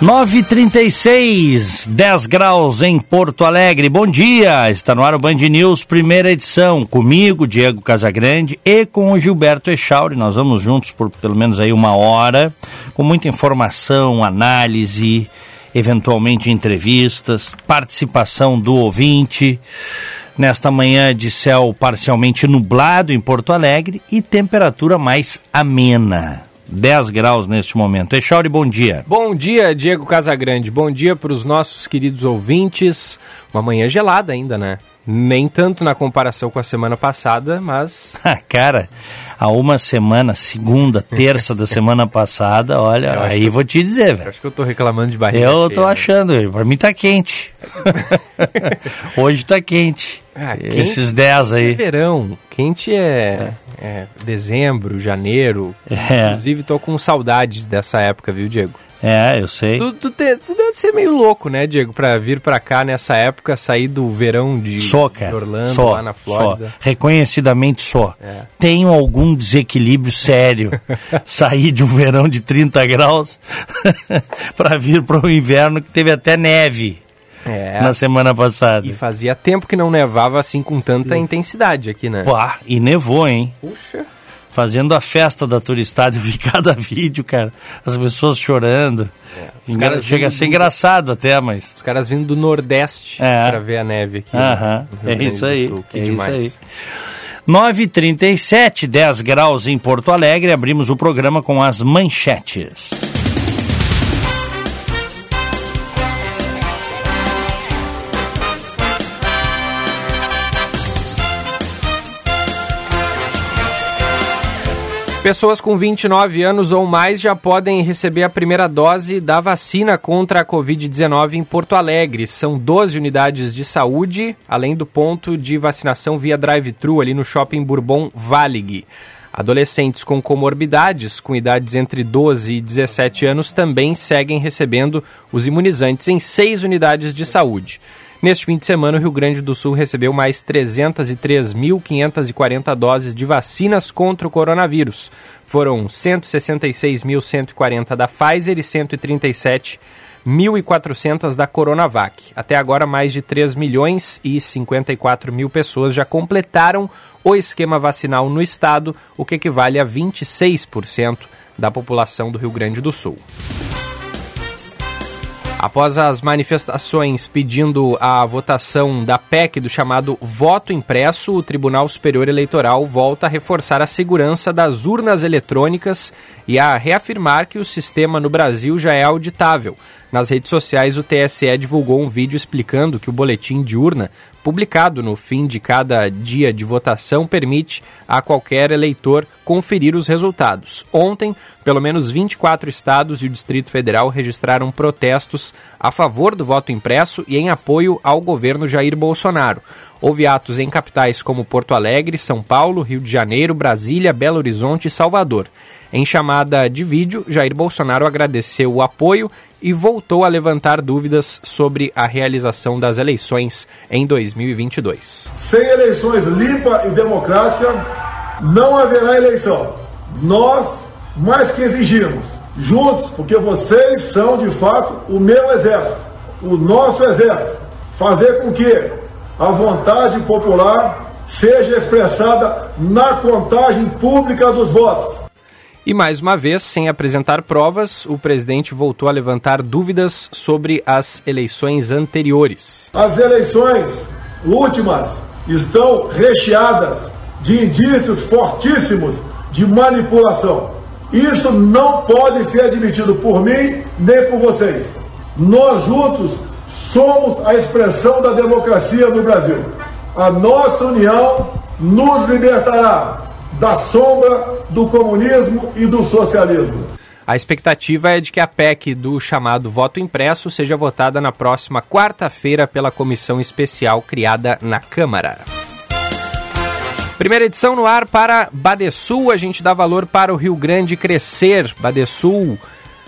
936, 10 graus em Porto Alegre. Bom dia, está no ar o Band News, primeira edição, comigo, Diego Casagrande, e com o Gilberto Echauri. Nós vamos juntos por pelo menos aí uma hora, com muita informação, análise, eventualmente entrevistas, participação do ouvinte. Nesta manhã de céu parcialmente nublado em Porto Alegre e temperatura mais amena. 10 graus neste momento. Echauri, bom dia. Bom dia, Diego Casagrande. Bom dia para os nossos queridos ouvintes. Uma manhã gelada ainda, né? Nem tanto na comparação com a semana passada, mas. Cara, há uma semana, segunda, terça da semana passada, olha, aí vou te dizer, velho. Acho que eu tô reclamando de barriga. Eu cheia, tô né? achando, pra mim tá quente. Hoje tá quente. Ah, Esses 10 aí. É verão. Quente é, é. é dezembro, janeiro. É. Inclusive, tô com saudades dessa época, viu, Diego? É, eu sei. Tu, tu, te, tu, deve ser meio louco, né, Diego, pra vir pra cá nessa época, sair do verão de, cara, de Orlando, lá na Flórida. Só. Reconhecidamente só. É. Tenho algum desequilíbrio sério. sair de um verão de 30 graus para vir para o inverno que teve até neve. É. Na semana passada. E fazia tempo que não nevava assim com tanta intensidade aqui, né? Pá, e nevou, hein? Puxa fazendo a festa da turistada. Eu vi cada vídeo, cara. As pessoas chorando. É. Cara, chega a ser do... engraçado até, mas. Os caras vindo do Nordeste é. para ver a neve aqui. Aham, né? é isso aí. Sul, é demais. isso aí. 9h37, 10 graus em Porto Alegre. Abrimos o programa com as manchetes. Pessoas com 29 anos ou mais já podem receber a primeira dose da vacina contra a Covid-19 em Porto Alegre. São 12 unidades de saúde, além do ponto de vacinação via drive-thru ali no Shopping Bourbon Valig. Adolescentes com comorbidades, com idades entre 12 e 17 anos, também seguem recebendo os imunizantes em seis unidades de saúde. Neste fim de semana, o Rio Grande do Sul recebeu mais 303.540 doses de vacinas contra o coronavírus. Foram 166.140 da Pfizer e 137.400 da Coronavac. Até agora, mais de 3 milhões e 54 mil pessoas já completaram o esquema vacinal no estado, o que equivale a 26% da população do Rio Grande do Sul. Após as manifestações pedindo a votação da PEC do chamado voto impresso, o Tribunal Superior Eleitoral volta a reforçar a segurança das urnas eletrônicas e a reafirmar que o sistema no Brasil já é auditável. Nas redes sociais, o TSE divulgou um vídeo explicando que o boletim de urna, publicado no fim de cada dia de votação, permite a qualquer eleitor conferir os resultados. Ontem, pelo menos 24 estados e o Distrito Federal registraram protestos a favor do voto impresso e em apoio ao governo Jair Bolsonaro. Houve atos em capitais como Porto Alegre, São Paulo, Rio de Janeiro, Brasília, Belo Horizonte e Salvador. Em chamada de vídeo, Jair Bolsonaro agradeceu o apoio e voltou a levantar dúvidas sobre a realização das eleições em 2022. Sem eleições limpa e democrática, não haverá eleição. Nós, mais que exigimos, juntos, porque vocês são de fato o meu exército, o nosso exército, fazer com que a vontade popular seja expressada na contagem pública dos votos e mais uma vez, sem apresentar provas, o presidente voltou a levantar dúvidas sobre as eleições anteriores. As eleições últimas estão recheadas de indícios fortíssimos de manipulação. Isso não pode ser admitido por mim nem por vocês. Nós juntos somos a expressão da democracia no Brasil. A nossa união nos libertará da sombra do comunismo e do socialismo. A expectativa é de que a PEC do chamado voto impresso seja votada na próxima quarta-feira pela comissão especial criada na Câmara. Primeira edição no ar para Badesul, a gente dá valor para o Rio Grande crescer. Badesul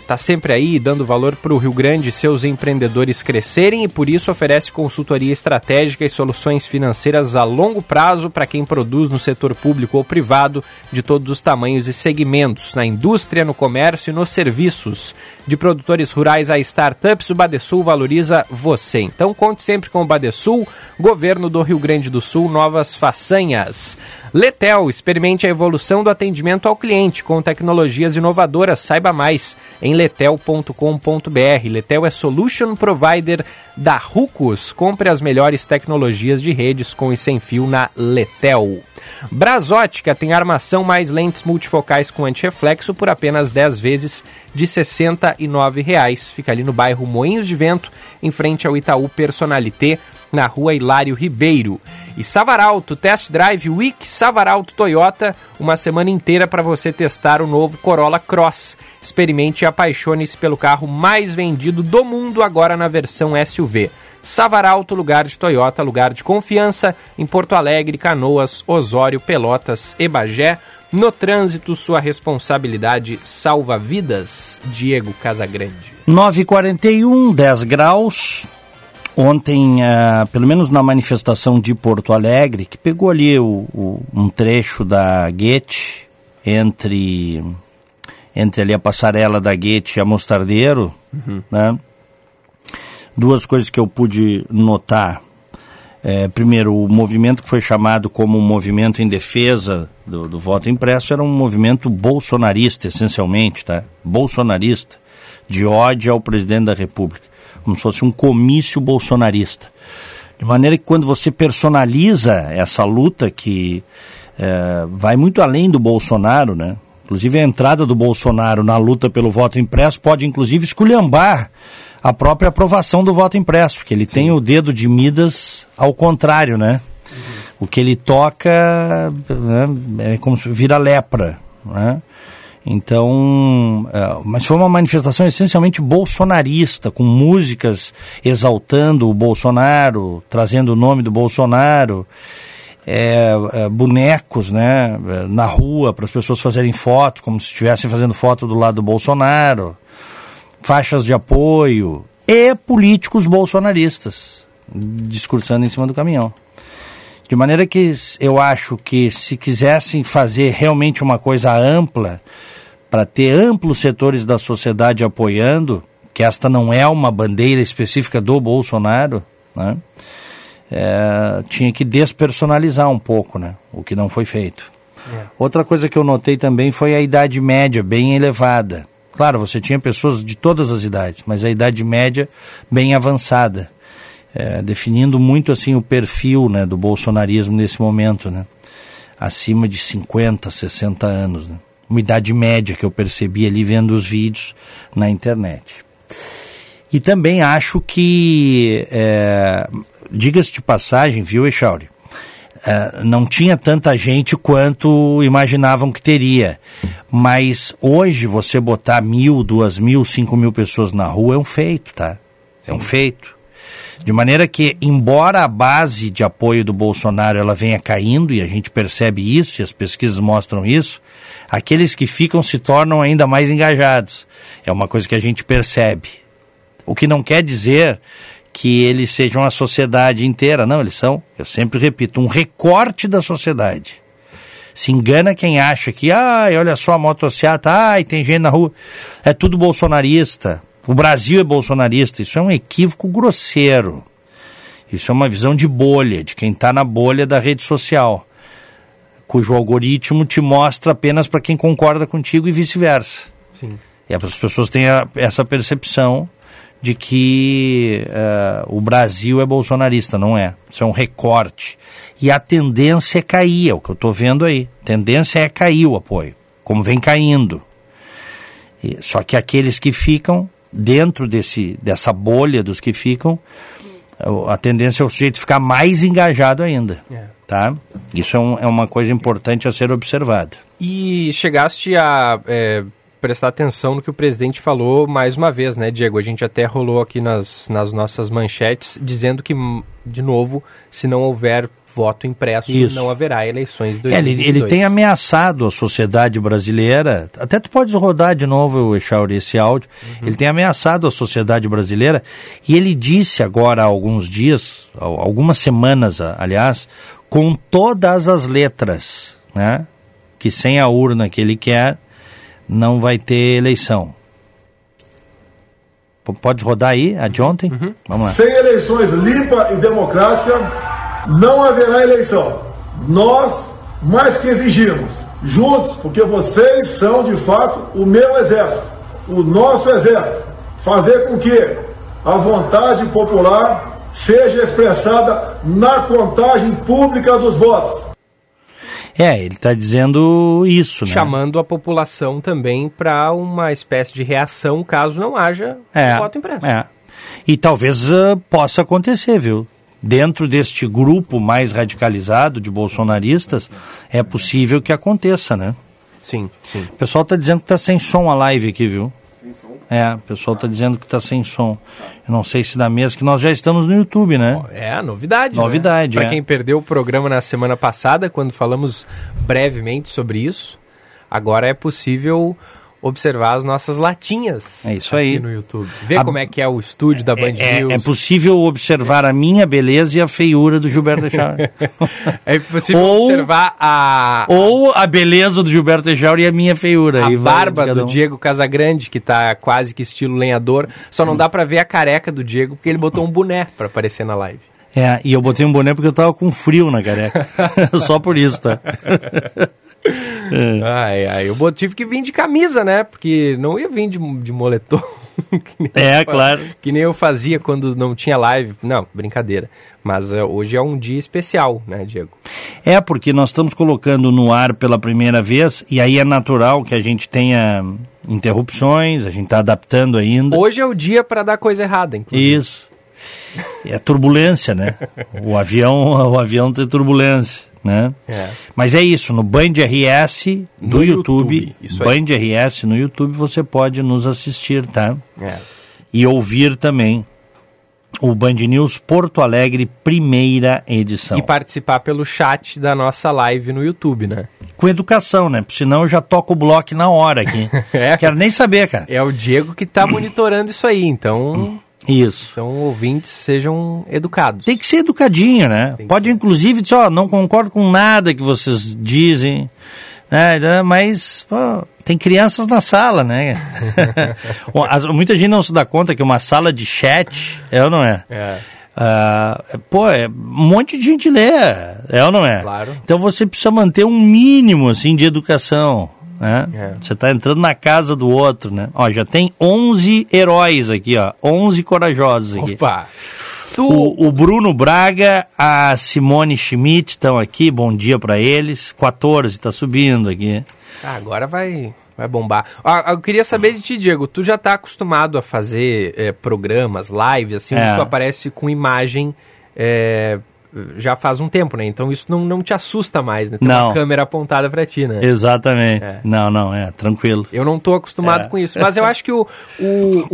está sempre aí dando valor para o Rio Grande e seus empreendedores crescerem e por isso oferece consultoria estratégica e soluções financeiras a longo prazo para quem produz no setor público ou privado de todos os tamanhos e segmentos, na indústria, no comércio e nos serviços. De produtores rurais a startups, o Badesul valoriza você. Então conte sempre com o Badesul, governo do Rio Grande do Sul, novas façanhas. Letel, experimente a evolução do atendimento ao cliente com tecnologias inovadoras. Saiba mais em letel.com.br. Letel é solution provider da Rucos. Compre as melhores tecnologias de redes com e sem fio na Letel. Brasótica tem armação mais lentes multifocais com antirreflexo por apenas 10 vezes de R$ 69,00. Fica ali no bairro Moinhos de Vento, em frente ao Itaú Personalité na rua Hilário Ribeiro. E Savaralto, Test Drive Week Savaralto Toyota, uma semana inteira para você testar o novo Corolla Cross. Experimente e apaixone-se pelo carro mais vendido do mundo agora na versão SUV. Savaralto, lugar de Toyota, lugar de confiança, em Porto Alegre, Canoas, Osório, Pelotas e Bagé. No trânsito, sua responsabilidade salva vidas. Diego Casagrande. 9h41, 10 graus. Ontem, uh, pelo menos na manifestação de Porto Alegre, que pegou ali o, o, um trecho da Guete entre, entre ali a passarela da Guete e a Mostardeiro, uhum. né? Duas coisas que eu pude notar. É, primeiro, o movimento que foi chamado como um movimento em defesa do, do voto impresso era um movimento bolsonarista, essencialmente, tá? Bolsonarista, de ódio ao presidente da República como se fosse um comício bolsonarista. De maneira que quando você personaliza essa luta que é, vai muito além do Bolsonaro, né? Inclusive a entrada do Bolsonaro na luta pelo voto impresso pode inclusive esculhambar a própria aprovação do voto impresso, porque ele Sim. tem o dedo de Midas ao contrário, né? Uhum. O que ele toca né, é como se vira lepra, né? Então, é, mas foi uma manifestação essencialmente bolsonarista, com músicas exaltando o Bolsonaro, trazendo o nome do Bolsonaro, é, é, bonecos né, na rua para as pessoas fazerem fotos, como se estivessem fazendo foto do lado do Bolsonaro, faixas de apoio e políticos bolsonaristas discursando em cima do caminhão. De maneira que eu acho que se quisessem fazer realmente uma coisa ampla, para ter amplos setores da sociedade apoiando, que esta não é uma bandeira específica do Bolsonaro, né? É, tinha que despersonalizar um pouco, né? O que não foi feito. É. Outra coisa que eu notei também foi a idade média bem elevada. Claro, você tinha pessoas de todas as idades, mas a idade média bem avançada, é, definindo muito assim o perfil né, do bolsonarismo nesse momento, né? Acima de 50, 60 anos, né? uma idade média que eu percebi ali vendo os vídeos na internet. E também acho que, é, diga-se de passagem, viu, Echauri? É, não tinha tanta gente quanto imaginavam que teria. Mas hoje você botar mil, duas mil, cinco mil pessoas na rua é um feito, tá? É um feito. De maneira que, embora a base de apoio do Bolsonaro ela venha caindo, e a gente percebe isso, e as pesquisas mostram isso, aqueles que ficam se tornam ainda mais engajados. É uma coisa que a gente percebe. O que não quer dizer que eles sejam a sociedade inteira, não, eles são, eu sempre repito, um recorte da sociedade. Se engana quem acha que, ai, olha só a motocicleta, ai, tem gente na rua. É tudo bolsonarista. O Brasil é bolsonarista. Isso é um equívoco grosseiro. Isso é uma visão de bolha, de quem está na bolha da rede social cujo algoritmo te mostra apenas para quem concorda contigo e vice-versa. E as pessoas têm a, essa percepção de que uh, o Brasil é bolsonarista, não é. Isso é um recorte. E a tendência é cair, é o que eu estou vendo aí. A tendência é cair o apoio, como vem caindo. E, só que aqueles que ficam dentro desse, dessa bolha dos que ficam, a tendência é o sujeito ficar mais engajado ainda. É. Tá? Isso é, um, é, uma coisa importante a ser observada. E chegaste a é, prestar atenção no que o presidente falou mais uma vez, né, Diego? A gente até rolou aqui nas, nas nossas manchetes dizendo que, de novo, se não houver voto impresso, Isso. não haverá eleições de É, ele, 2022. ele tem ameaçado a sociedade brasileira, até tu podes rodar de novo, Echauri, esse áudio, ele tem ameaçado a sociedade brasileira e ele disse agora há alguns dias, algumas semanas, aliás, com todas as letras, né, que sem a urna que ele quer, não vai ter eleição. P- Pode rodar aí, a de ontem? Vamos lá. Sem eleições limpa e democrática, não haverá eleição. Nós mais que exigimos, juntos, porque vocês são de fato o meu exército, o nosso exército, fazer com que a vontade popular seja expressada na contagem pública dos votos. É, ele está dizendo isso, né? chamando a população também para uma espécie de reação caso não haja É, voto impresso. é. E talvez ah, possa acontecer, viu? Dentro deste grupo mais radicalizado de bolsonaristas, é possível que aconteça, né? Sim, sim. O pessoal está dizendo que está sem som a live aqui, viu? Sem som? É, o pessoal está dizendo que está sem som. Eu não sei se da mesa, que nós já estamos no YouTube, né? É novidade. Novidade, Para é. quem perdeu o programa na semana passada, quando falamos brevemente sobre isso, agora é possível observar as nossas latinhas. É isso aí. no YouTube. Ver A- como é que é o estúdio da Band É, News. é possível observar a minha beleza e a feiura do Gilberto Echauri. É possível Ou- observar a, Ou a beleza do Gilberto Echauri e a minha feiura. a vai barba do um. Diego Casagrande, que tá quase que estilo lenhador. Só não dá pra ver a careca do Diego, porque ele botou um boné pra aparecer na live. É, e eu botei um boné porque eu tava com frio na careca. Só por isso, tá? Ai, ai, eu tive que vir de camisa, né? Porque não ia vir de, de moletom. que nem É, claro. Que nem eu fazia quando não tinha live. Não, brincadeira. Mas é, hoje é um dia especial, né, Diego? É, porque nós estamos colocando no ar pela primeira vez, e aí é natural que a gente tenha interrupções, a gente está adaptando ainda. Hoje é o dia pra dar coisa errada, inclusive. Isso. É turbulência, né? O avião, o avião tem turbulência, né? É. Mas é isso, no Band RS do No YouTube, YouTube, isso aí. Band RS no YouTube você pode nos assistir, tá? É. E ouvir também o Band News Porto Alegre, primeira edição. E participar pelo chat da nossa live no YouTube, né? Com educação, né? Porque senão eu já toco o bloco na hora aqui. É. Quero nem saber, cara. É o Diego que tá monitorando isso aí, então, Isso. então ouvintes sejam educados. Tem que ser educadinho, né? Tem Pode, inclusive, dizer, ó, não concordo com nada que vocês dizem, né? Mas, pô, tem crianças na sala, né? Muita gente não se dá conta que uma sala de chat é ou não é? É. Ah, pô, é, um monte de gente lê, é ou não é? Claro. Então você precisa manter um mínimo, assim, de educação, né? É. Você está entrando na casa do outro, né? Ó, já tem 11 heróis aqui, ó, 11 corajosos aqui. Opa! Tu, O, o Bruno Braga, a Simone Schmidt estão aqui, bom dia para eles. 14 está subindo aqui. Ah, agora vai, vai bombar. Ah, eu queria saber de ti, Diego. Tu já tá acostumado a fazer eh, programas, lives, assim, É. onde tu aparece com imagem eh, já faz um tempo, né? Então isso não, não te assusta mais, né? Ter Não. uma câmera apontada pra ti, né? Exatamente. É. Não, não, é, tranquilo. Eu não tô acostumado É. com isso. Mas eu acho que o, o,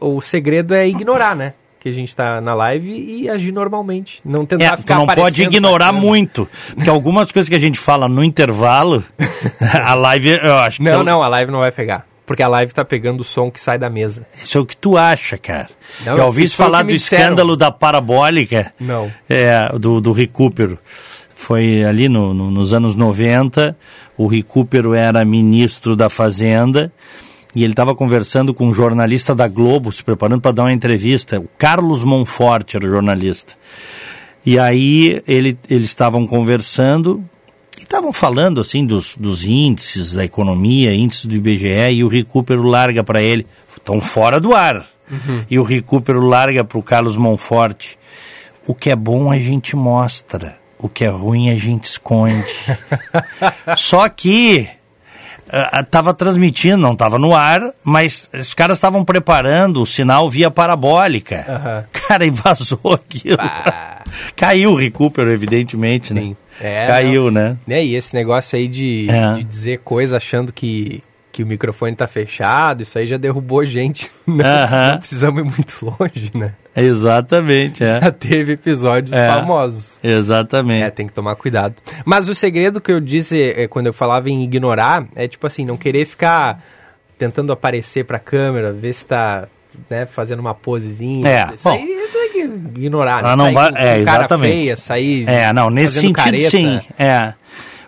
o, o segredo é ignorar, né? Que a gente tá na live e agir normalmente. Não tentar É, tu ficar não pode ignorar muito, porque algumas coisas que a gente fala no intervalo, a live, eu acho que Não, ela- não, a live não vai pegar. Porque a live tá pegando o som que sai da mesa. isso é o que tu acha, cara. Não, Já ouvi falar do disseram. escândalo da parabólica? Não. É, do, do recupero. Foi ali no, no- nos anos 90, o recupero era ministro da Fazenda e ele estava conversando com um jornalista da Globo, se preparando para dar uma entrevista. O Carlos Monforte era o jornalista. E aí ele, eles estavam conversando estavam falando assim dos, dos índices da economia, índices do IBGE, e o recupero larga para ele. Estão fora do ar. E o recupero larga para o Carlos Monforte. O que é bom a gente mostra, o que é ruim a gente esconde. Só que estava transmitindo, não estava no ar, mas os caras estavam preparando o sinal via parabólica. Aham. Cara, e vazou aquilo. Ah. Caiu o recupero, evidentemente, né? É, Caiu, não. né? Né, E esse negócio aí de, É. de dizer coisa achando que, que o microfone tá fechado, isso aí já derrubou gente. Não, Aham. não precisamos ir muito longe, né? Exatamente, é. Já teve episódios É. famosos. É, Exatamente. tem que tomar cuidado. Mas o segredo que eu disse é, quando eu falava em ignorar é tipo assim, não querer ficar tentando aparecer pra câmera, ver se tá né, fazendo uma posezinha. É, Isso bom. aí ignorar, né? Ah, não sair vai- é, exatamente. feia, sair É, não, nesse sentido careta. sim. É.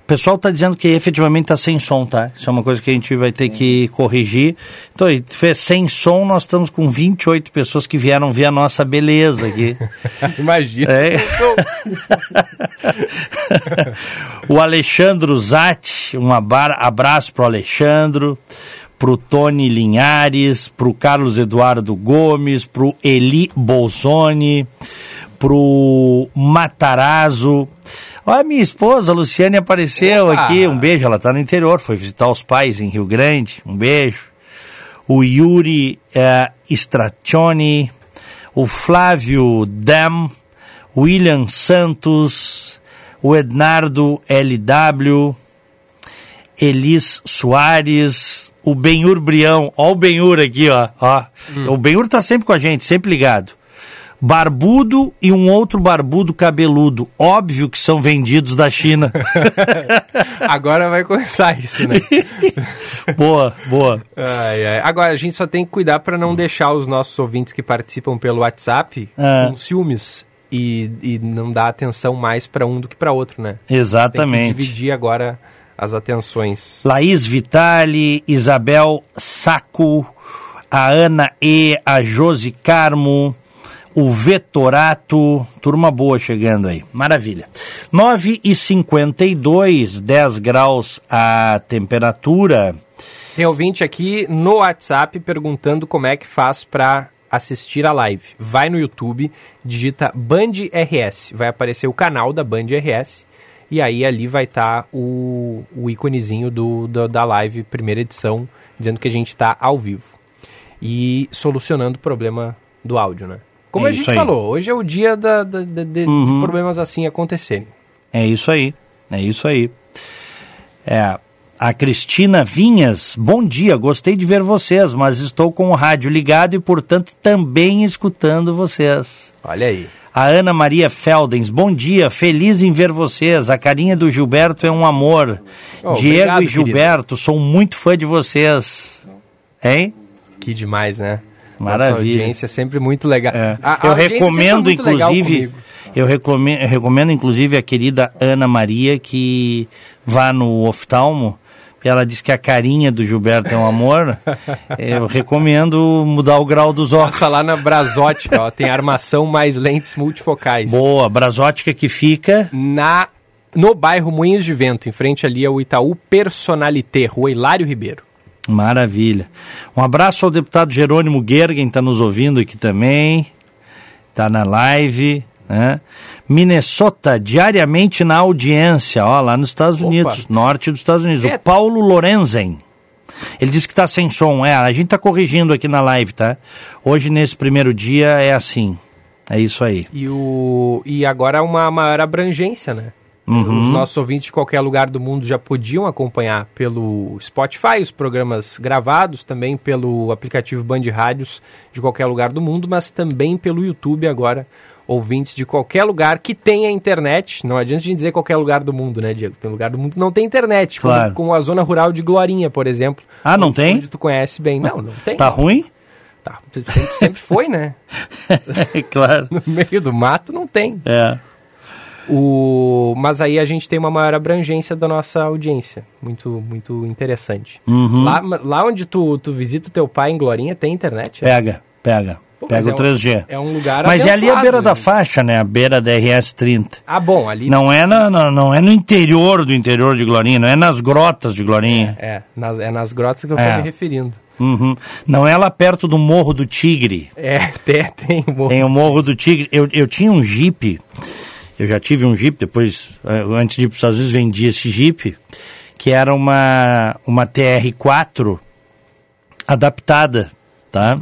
O pessoal tá dizendo que efetivamente tá sem som, tá? Isso é uma coisa que a gente vai ter que corrigir. Então, sem som, nós estamos com 28 pessoas que vieram ver a nossa beleza aqui. Imagina. É. o Alexandro Zatti, um abra- abraço pro Alexandro, pro Tony Linhares, pro Carlos Eduardo Gomes, pro Eli Bolzoni, pro Matarazzo. Olha, minha esposa, a Luciane, apareceu Opa! aqui. Um beijo, ela tá no interior, foi visitar os pais em Rio Grande. Um beijo. O Yuri eh, Straccioni, o Flávio Dam, William Santos, o Ednardo LW, Elis Soares, o Benhur Brião, ó o Benhur aqui, ó, ó. O Benhur tá sempre com a gente, sempre ligado. Barbudo e um outro barbudo cabeludo, óbvio que são vendidos da China. Agora vai começar isso, né? boa, boa. Ai, ai. Agora, a gente só tem que cuidar para não deixar os nossos ouvintes que participam pelo WhatsApp É. com ciúmes e, e não dar atenção mais para um do que para outro, né? Tem que Exatamente. dividir agora as atenções. Laís Vitali, Isabel Saco, a Ana E, a Josi Carmo, o Vetorato, turma boa chegando aí. Maravilha. 9 e 52, 10 graus a temperatura. Tem ouvinte aqui no WhatsApp perguntando como é que faz para assistir a live. Vai no YouTube, digita Band RS, vai aparecer o canal da Band RS e aí ali vai estar o, o íconezinho do, do- da live, primeira edição, dizendo que a gente está ao vivo e solucionando o problema do áudio, né? Como É a gente falou, hoje é o dia da, da- da- de, Uhum. de problemas assim acontecerem. É isso aí, é isso aí. É, a Cristina Vinhas, bom dia, gostei de ver vocês, mas estou com o rádio ligado e, portanto, também escutando vocês. Olha aí. A Ana Maria Feldens, bom dia, feliz em ver vocês. A carinha do Gilberto é um amor. Oh, Diego obrigado, e Gilberto, sou muito fã de vocês. Hein? Que demais, né? Maravilha. Nossa audiência é sempre muito legal. É. A- a eu foi recomendo, inclusive, eu recomendo, eu recomendo, inclusive, a querida Ana Maria que vá no oftalmo. Ela diz que a carinha do Gilberto é um amor. eu recomendo mudar o grau dos óculos. Passa lá na Brasótica, ó, tem armação mais lentes multifocais. Boa, brasótica que fica. Na, no bairro Moinhos de Vento, em frente ali ao Itaú Personalité, Rua Hilário Ribeiro. Maravilha. Um abraço ao deputado Jerônimo Gergen, está nos ouvindo aqui também. Está na live. Né? Minnesota, diariamente na audiência, ó, lá nos Estados Opa. Unidos, norte dos Estados Unidos. É. O Paulo Lorenzen. Ele disse que está sem som. É, a gente está corrigindo aqui na live, tá? Hoje, nesse primeiro dia, é assim. É isso aí. E, o, e agora uma maior abrangência, né? Uhum. Os nossos ouvintes de qualquer lugar do mundo já podiam acompanhar pelo Spotify, os programas gravados, também pelo aplicativo Band Rádios de qualquer lugar do mundo, mas também pelo YouTube agora, ouvintes de qualquer lugar que tenha internet. Não adianta a gente dizer qualquer lugar do mundo, né, Diego? Tem lugar do mundo que não tem internet, como- Claro. como, a zona rural de Glorinha, por exemplo. Ah, não onde- tem? Onde tu conhece bem. Não, não tem. Tá ruim? Tá. Sempre, sempre foi, né? É claro. No meio do mato não tem. É. O... Mas aí a gente tem uma maior abrangência da nossa audiência. Muito, muito interessante. Uhum. Lá, lá onde tu, tu visita o teu pai em Glorinha, tem internet? Pega, pega. Pô, pega o é um- 3G. É um lugar Mas é ali a beira da né? faixa, né? A beira da RS 30. Ah, bom, ali... Não é, na, na- não é no interior do interior de Glorinha, não é nas grotas de Glorinha. É, nas, é nas grotas que eu É. tô me referindo. Uhum. Não é lá perto do Morro do Tigre. É, tem, tem um Tem o Morro do Tigre. Eu, eu tinha um Jeep, eu já tive um Jeep, depois, eh, antes de ir para os Estados Unidos, vendi esse Jeep, que era uma, uma TR4 adaptada, tá?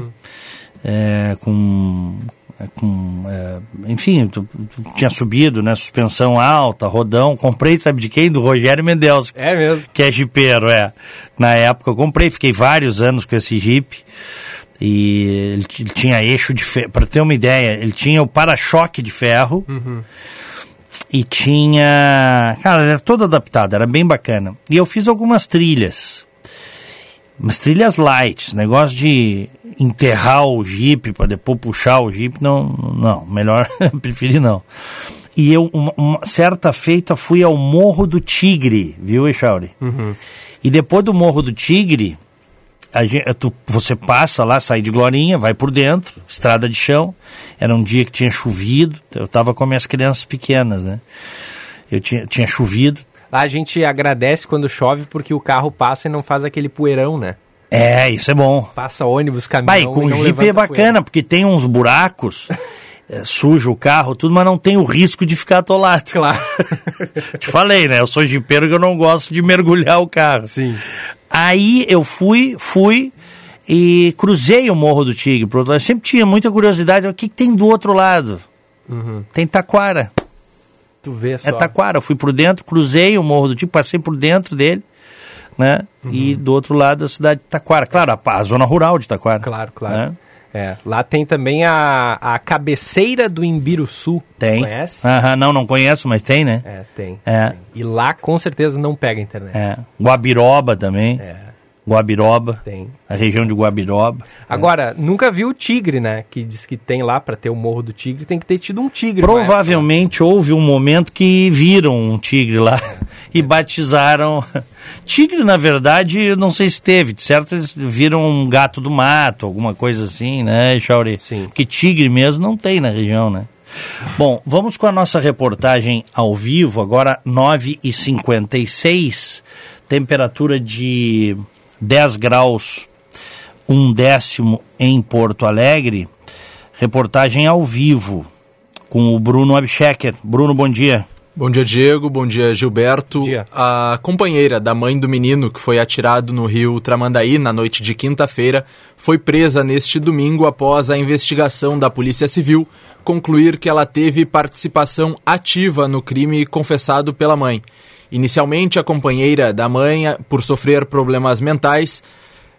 É, com é, com, é, enfim, tu, tu tinha subido, né? Suspensão alta, rodão. Comprei, sabe de quem? Do Rogério Mendes. É mesmo. Que é jipeiro, é. Na época eu comprei, fiquei vários anos com esse Jeep. E ele, ele tinha eixo de ferro. Para ter uma ideia, ele tinha o para-choque de ferro. Uhum. E tinha. Cara, era todo adaptado, era bem bacana. E eu fiz algumas trilhas. Umas trilhas light, negócio de enterrar o Jeep para depois puxar o Jeep, não, não, melhor preferi não. E eu, uma, uma, certa feita, fui ao Morro do Tigre, viu, Echauri? Uhum. E depois do Morro do Tigre, gente, tu, você passa lá, sai de Glorinha, vai por dentro, estrada de chão. Era um dia que tinha chovido, eu estava com minhas crianças pequenas, né? Eu tinha, tinha chovido. Lá a gente agradece quando chove porque o carro passa e não faz aquele poeirão, né? É, isso é bom. Passa ônibus, caminhão. Pai, com o Jeep é bacana, porque tem uns buracos. é, suja o carro, tudo, mas não tem o risco de ficar atolado. Claro. Te falei, né? Eu sou jipeiro que eu não gosto de mergulhar o carro. Sim. Aí eu fui, fui e cruzei o Morro do Tigre. Pro outro lado. Eu sempre tinha muita curiosidade. O que, que tem do outro lado? Uhum. Tem Taquara. Tu vê só. É Taquara. Eu fui por dentro, cruzei o Morro do Tigre, passei por dentro dele. Né? Uhum. E do outro lado a cidade de Taquara. Claro, a, a zona rural de Taquara. Claro, claro. Né? É, lá tem também a, a cabeceira do Imbiruçu. Tem. Conhece? Aham, não, não conheço, mas tem, né? É, tem. É. Tem. E lá com certeza não pega internet. É. Guabiroba também. É. Guabiroba. Tem. A região de Guabiroba. Agora, é. nunca vi o tigre, né? Que diz que tem lá para ter o Morro do Tigre, tem que ter tido um tigre. Provavelmente houve um momento que viram um tigre lá e batizaram. Tigre, na verdade, eu não sei se teve, de certo eles viram um gato do mato, alguma coisa assim, né, Chauri? Sim. Porque tigre mesmo não tem na região, né? Bom, vamos com a nossa reportagem ao vivo, agora 9h56, temperatura de 10 graus, um décimo em Porto Alegre. Reportagem ao vivo com o Bruno Abschecker. Bruno, bom dia. Bom dia, Diego. Bom dia, Gilberto. Bom dia. A companheira da mãe do menino que foi atirado no rio Tramandaí na noite de quinta-feira foi presa neste domingo após a investigação da Polícia Civil concluir que ela teve participação ativa no crime confessado pela mãe. Inicialmente, a companheira da mãe, por sofrer problemas mentais,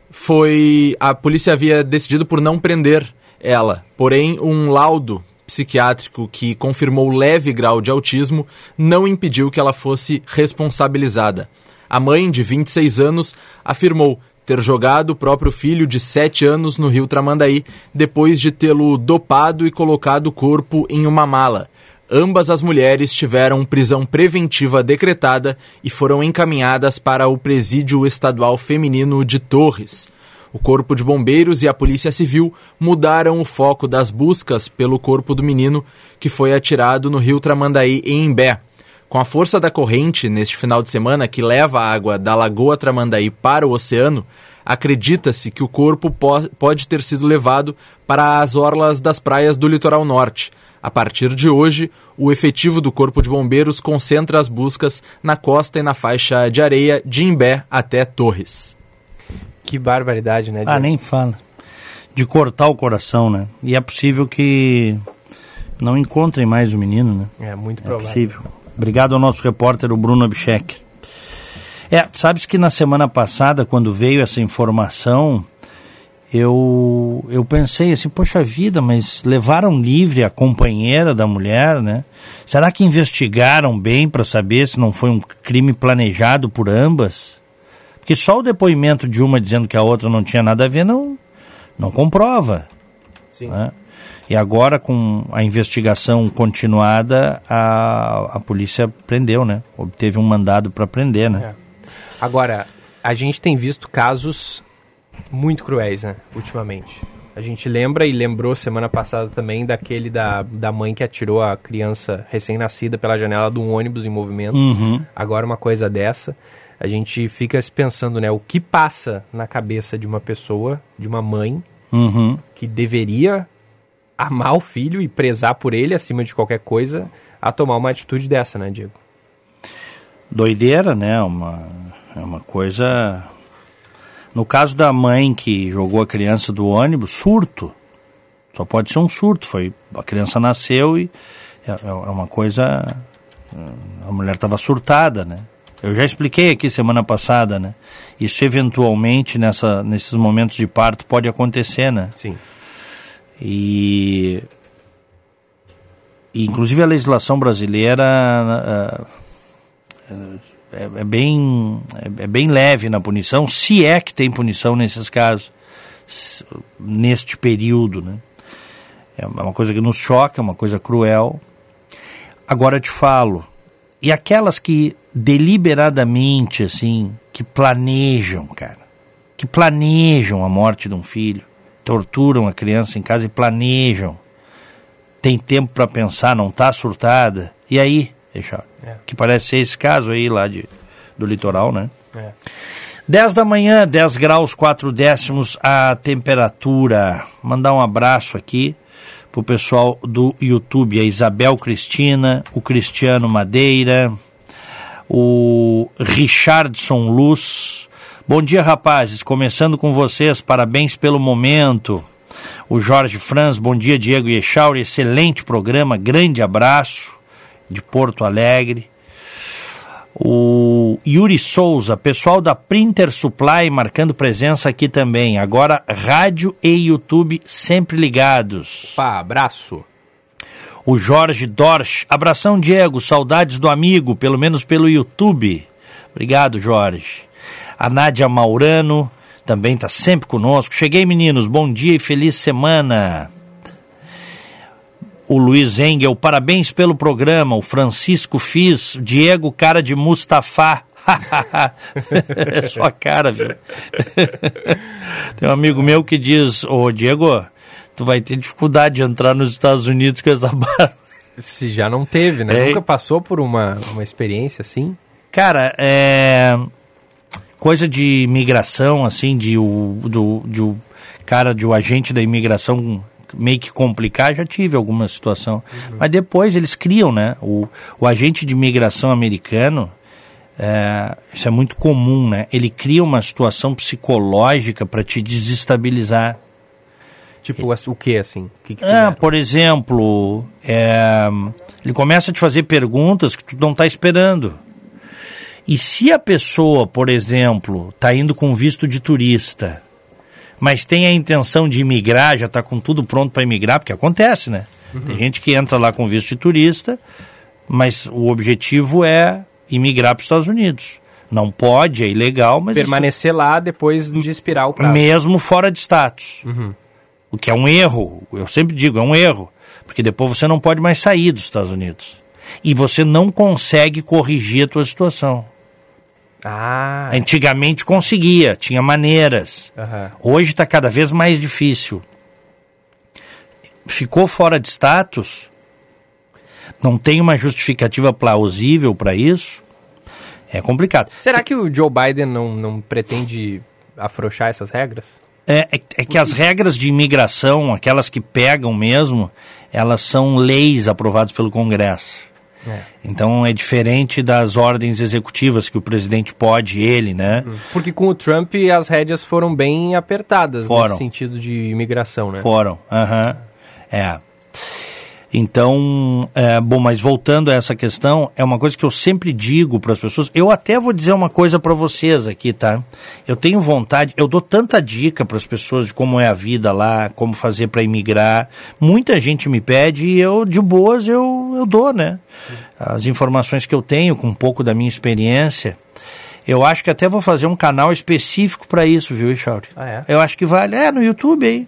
foi a polícia havia decidido por não prender ela. Porém, um laudo psiquiátrico que confirmou leve grau de autismo não impediu que ela fosse responsabilizada. A mãe, de 26 anos, afirmou ter jogado o próprio filho de 7 anos no rio Tramandaí depois de tê-lo dopado e colocado o corpo em uma mala. Ambas as mulheres tiveram prisão preventiva decretada e foram encaminhadas para o Presídio Estadual Feminino de Torres. O Corpo de Bombeiros e a Polícia Civil mudaram o foco das buscas pelo corpo do menino que foi atirado no rio Tramandaí, em Imbé. Com a força da corrente neste final de semana que leva a água da Lagoa Tramandaí para o oceano, acredita-se que o corpo po pode ter sido levado para as orlas das praias do litoral norte. A partir de hoje, o efetivo do Corpo de Bombeiros concentra as buscas na costa e na faixa de areia de Imbé até Torres. Que barbaridade, né? Ah, nem fala. De cortar o coração, né? E é possível que não encontrem mais o menino, né? É muito É provável. possível. Obrigado ao nosso repórter, o Bruno Abcheck. É, sabes que na semana passada, quando veio essa informação, eu, eu pensei assim, poxa vida, mas levaram livre a companheira da mulher, né? Será que investigaram bem para saber se não foi um crime planejado por ambas? Porque só o depoimento de uma dizendo que a outra não tinha nada a ver não, não comprova. Sim. Né? E agora, com a investigação continuada, a, a polícia prendeu, né? Obteve um mandado para prender, né? Agora, a gente tem visto casos muito cruéis, né? Ultimamente. A gente lembra e lembrou semana passada também daquele da, da mãe que atirou a criança recém-nascida pela janela de um ônibus em movimento. Uhum. Agora uma coisa dessa, a gente fica se pensando, né? O que passa na cabeça de uma pessoa, de uma mãe, Uhum. que deveria amar o filho e prezar por ele acima de qualquer coisa, a tomar uma atitude dessa, né, Diego? Doideira, né? Uma, é uma coisa. No caso da mãe que jogou a criança do ônibus, surto. Só pode ser um surto. Foi a criança nasceu e é, é uma coisa. A mulher estava surtada, né? Eu já expliquei aqui semana passada, né? Isso eventualmente nessa, nesses momentos de parto pode acontecer, né? Sim. E, e inclusive a legislação brasileira uh, é, é, bem é, é, bem leve na punição, se é que tem punição nesses casos, neste período, né? É uma coisa que nos choca, é uma coisa cruel. Agora eu te falo, e aquelas que deliberadamente, assim, que planejam, cara, que planejam a morte de um filho, torturam a criança em casa e planejam, tem tempo para pensar, não tá surtada, e aí, deixa, é. que parece ser esse caso aí lá de, do litoral, né? É. 10 da manhã, 10 graus 4 décimos a temperatura. Mandar um abraço aqui pro pessoal do YouTube, a Isabel Cristina, o Cristiano Madeira, o Richardson Luz. Bom dia, rapazes. Começando com vocês, parabéns pelo momento. O Jorge Franz, bom dia, Diego e Echauri. Excelente programa, grande abraço de Porto Alegre. O Yuri Souza, pessoal da Printer Supply marcando presença aqui também. Agora, rádio e YouTube sempre ligados. Pá, abraço. O Jorge Dorsch, abração Diego, saudades do amigo, pelo menos pelo YouTube. Obrigado, Jorge. A Nádia Maurano também está sempre conosco. Cheguei, meninos, bom dia e feliz semana o Luiz Engel, parabéns pelo programa, o Francisco Fiz, Diego Cara de Mustafa. é só cara, viu? Tem um amigo meu que diz, ô Diego, tu vai ter dificuldade de entrar nos Estados Unidos com essa barba. Se já não teve, né? É. Nunca passou por uma, uma experiência assim? Cara, é... Coisa de imigração, assim, de o, do, de o cara, de o agente da imigração meio que complicar, já tive alguma situação. Uhum. Mas depois eles criam, né? O, o agente de imigração americano, é, isso é muito comum, né? Ele cria uma situação psicológica para te desestabilizar. Tipo, o que assim? O que, que ah, por exemplo, é, ele começa a te fazer perguntas que tu não está esperando. E se a pessoa, por exemplo, está indo com visto de turista mas tem a intenção de imigrar, já está com tudo pronto para imigrar, porque acontece, né? Uhum. Tem gente que entra lá com visto de turista, mas o objetivo é imigrar para os Estados Unidos. Não pode, é ilegal, mas. Permanecer isso... lá depois de expirar o prazo. Mesmo fora de status. Uhum. O que é um erro, eu sempre digo, é um erro. Porque depois você não pode mais sair dos Estados Unidos. E você não consegue corrigir a tua situação. Ah. Antigamente conseguia, tinha maneiras. Uhum. Hoje está cada vez mais difícil. Ficou fora de status, não tem uma justificativa plausível para isso, é complicado. Será que o Joe Biden não, não pretende afrouxar essas regras? É, é, é, que as regras de imigração, aquelas que pegam mesmo, elas são leis aprovadas pelo Congresso. É. Então é diferente das ordens executivas que o presidente pode, ele, né? Hum. Porque com o Trump as rédeas foram bem apertadas foram. nesse sentido de imigração, né? Foram, aham. Uhum. É. Então, é, bom, mas voltando a essa questão, é uma coisa que eu sempre digo para as pessoas. Eu até vou dizer uma coisa para vocês aqui, tá? Eu tenho vontade, eu dou tanta dica para as pessoas de como é a vida lá, como fazer para imigrar. Muita gente me pede e eu, de boas, eu, eu dou, né? As informações que eu tenho, com um pouco da minha experiência. Eu acho que até vou fazer um canal específico para isso, viu, Echauri? Ah, é? Eu acho que vale. É, no YouTube aí.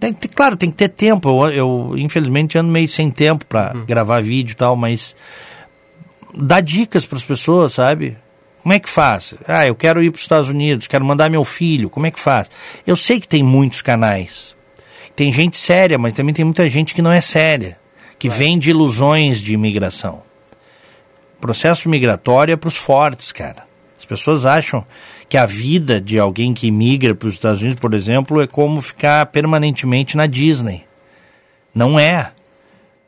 Tem, tem, claro, tem que ter tempo. Eu, eu infelizmente ando meio sem tempo para uhum. gravar vídeo e tal, mas dá dicas para as pessoas, sabe? Como é que faz? Ah, eu quero ir para os Estados Unidos, quero mandar meu filho. Como é que faz? Eu sei que tem muitos canais. Tem gente séria, mas também tem muita gente que não é séria, que vem de ilusões de imigração. Processo migratório é para os fortes, cara. As pessoas acham que a vida de alguém que migra para os Estados Unidos, por exemplo, é como ficar permanentemente na Disney. Não é.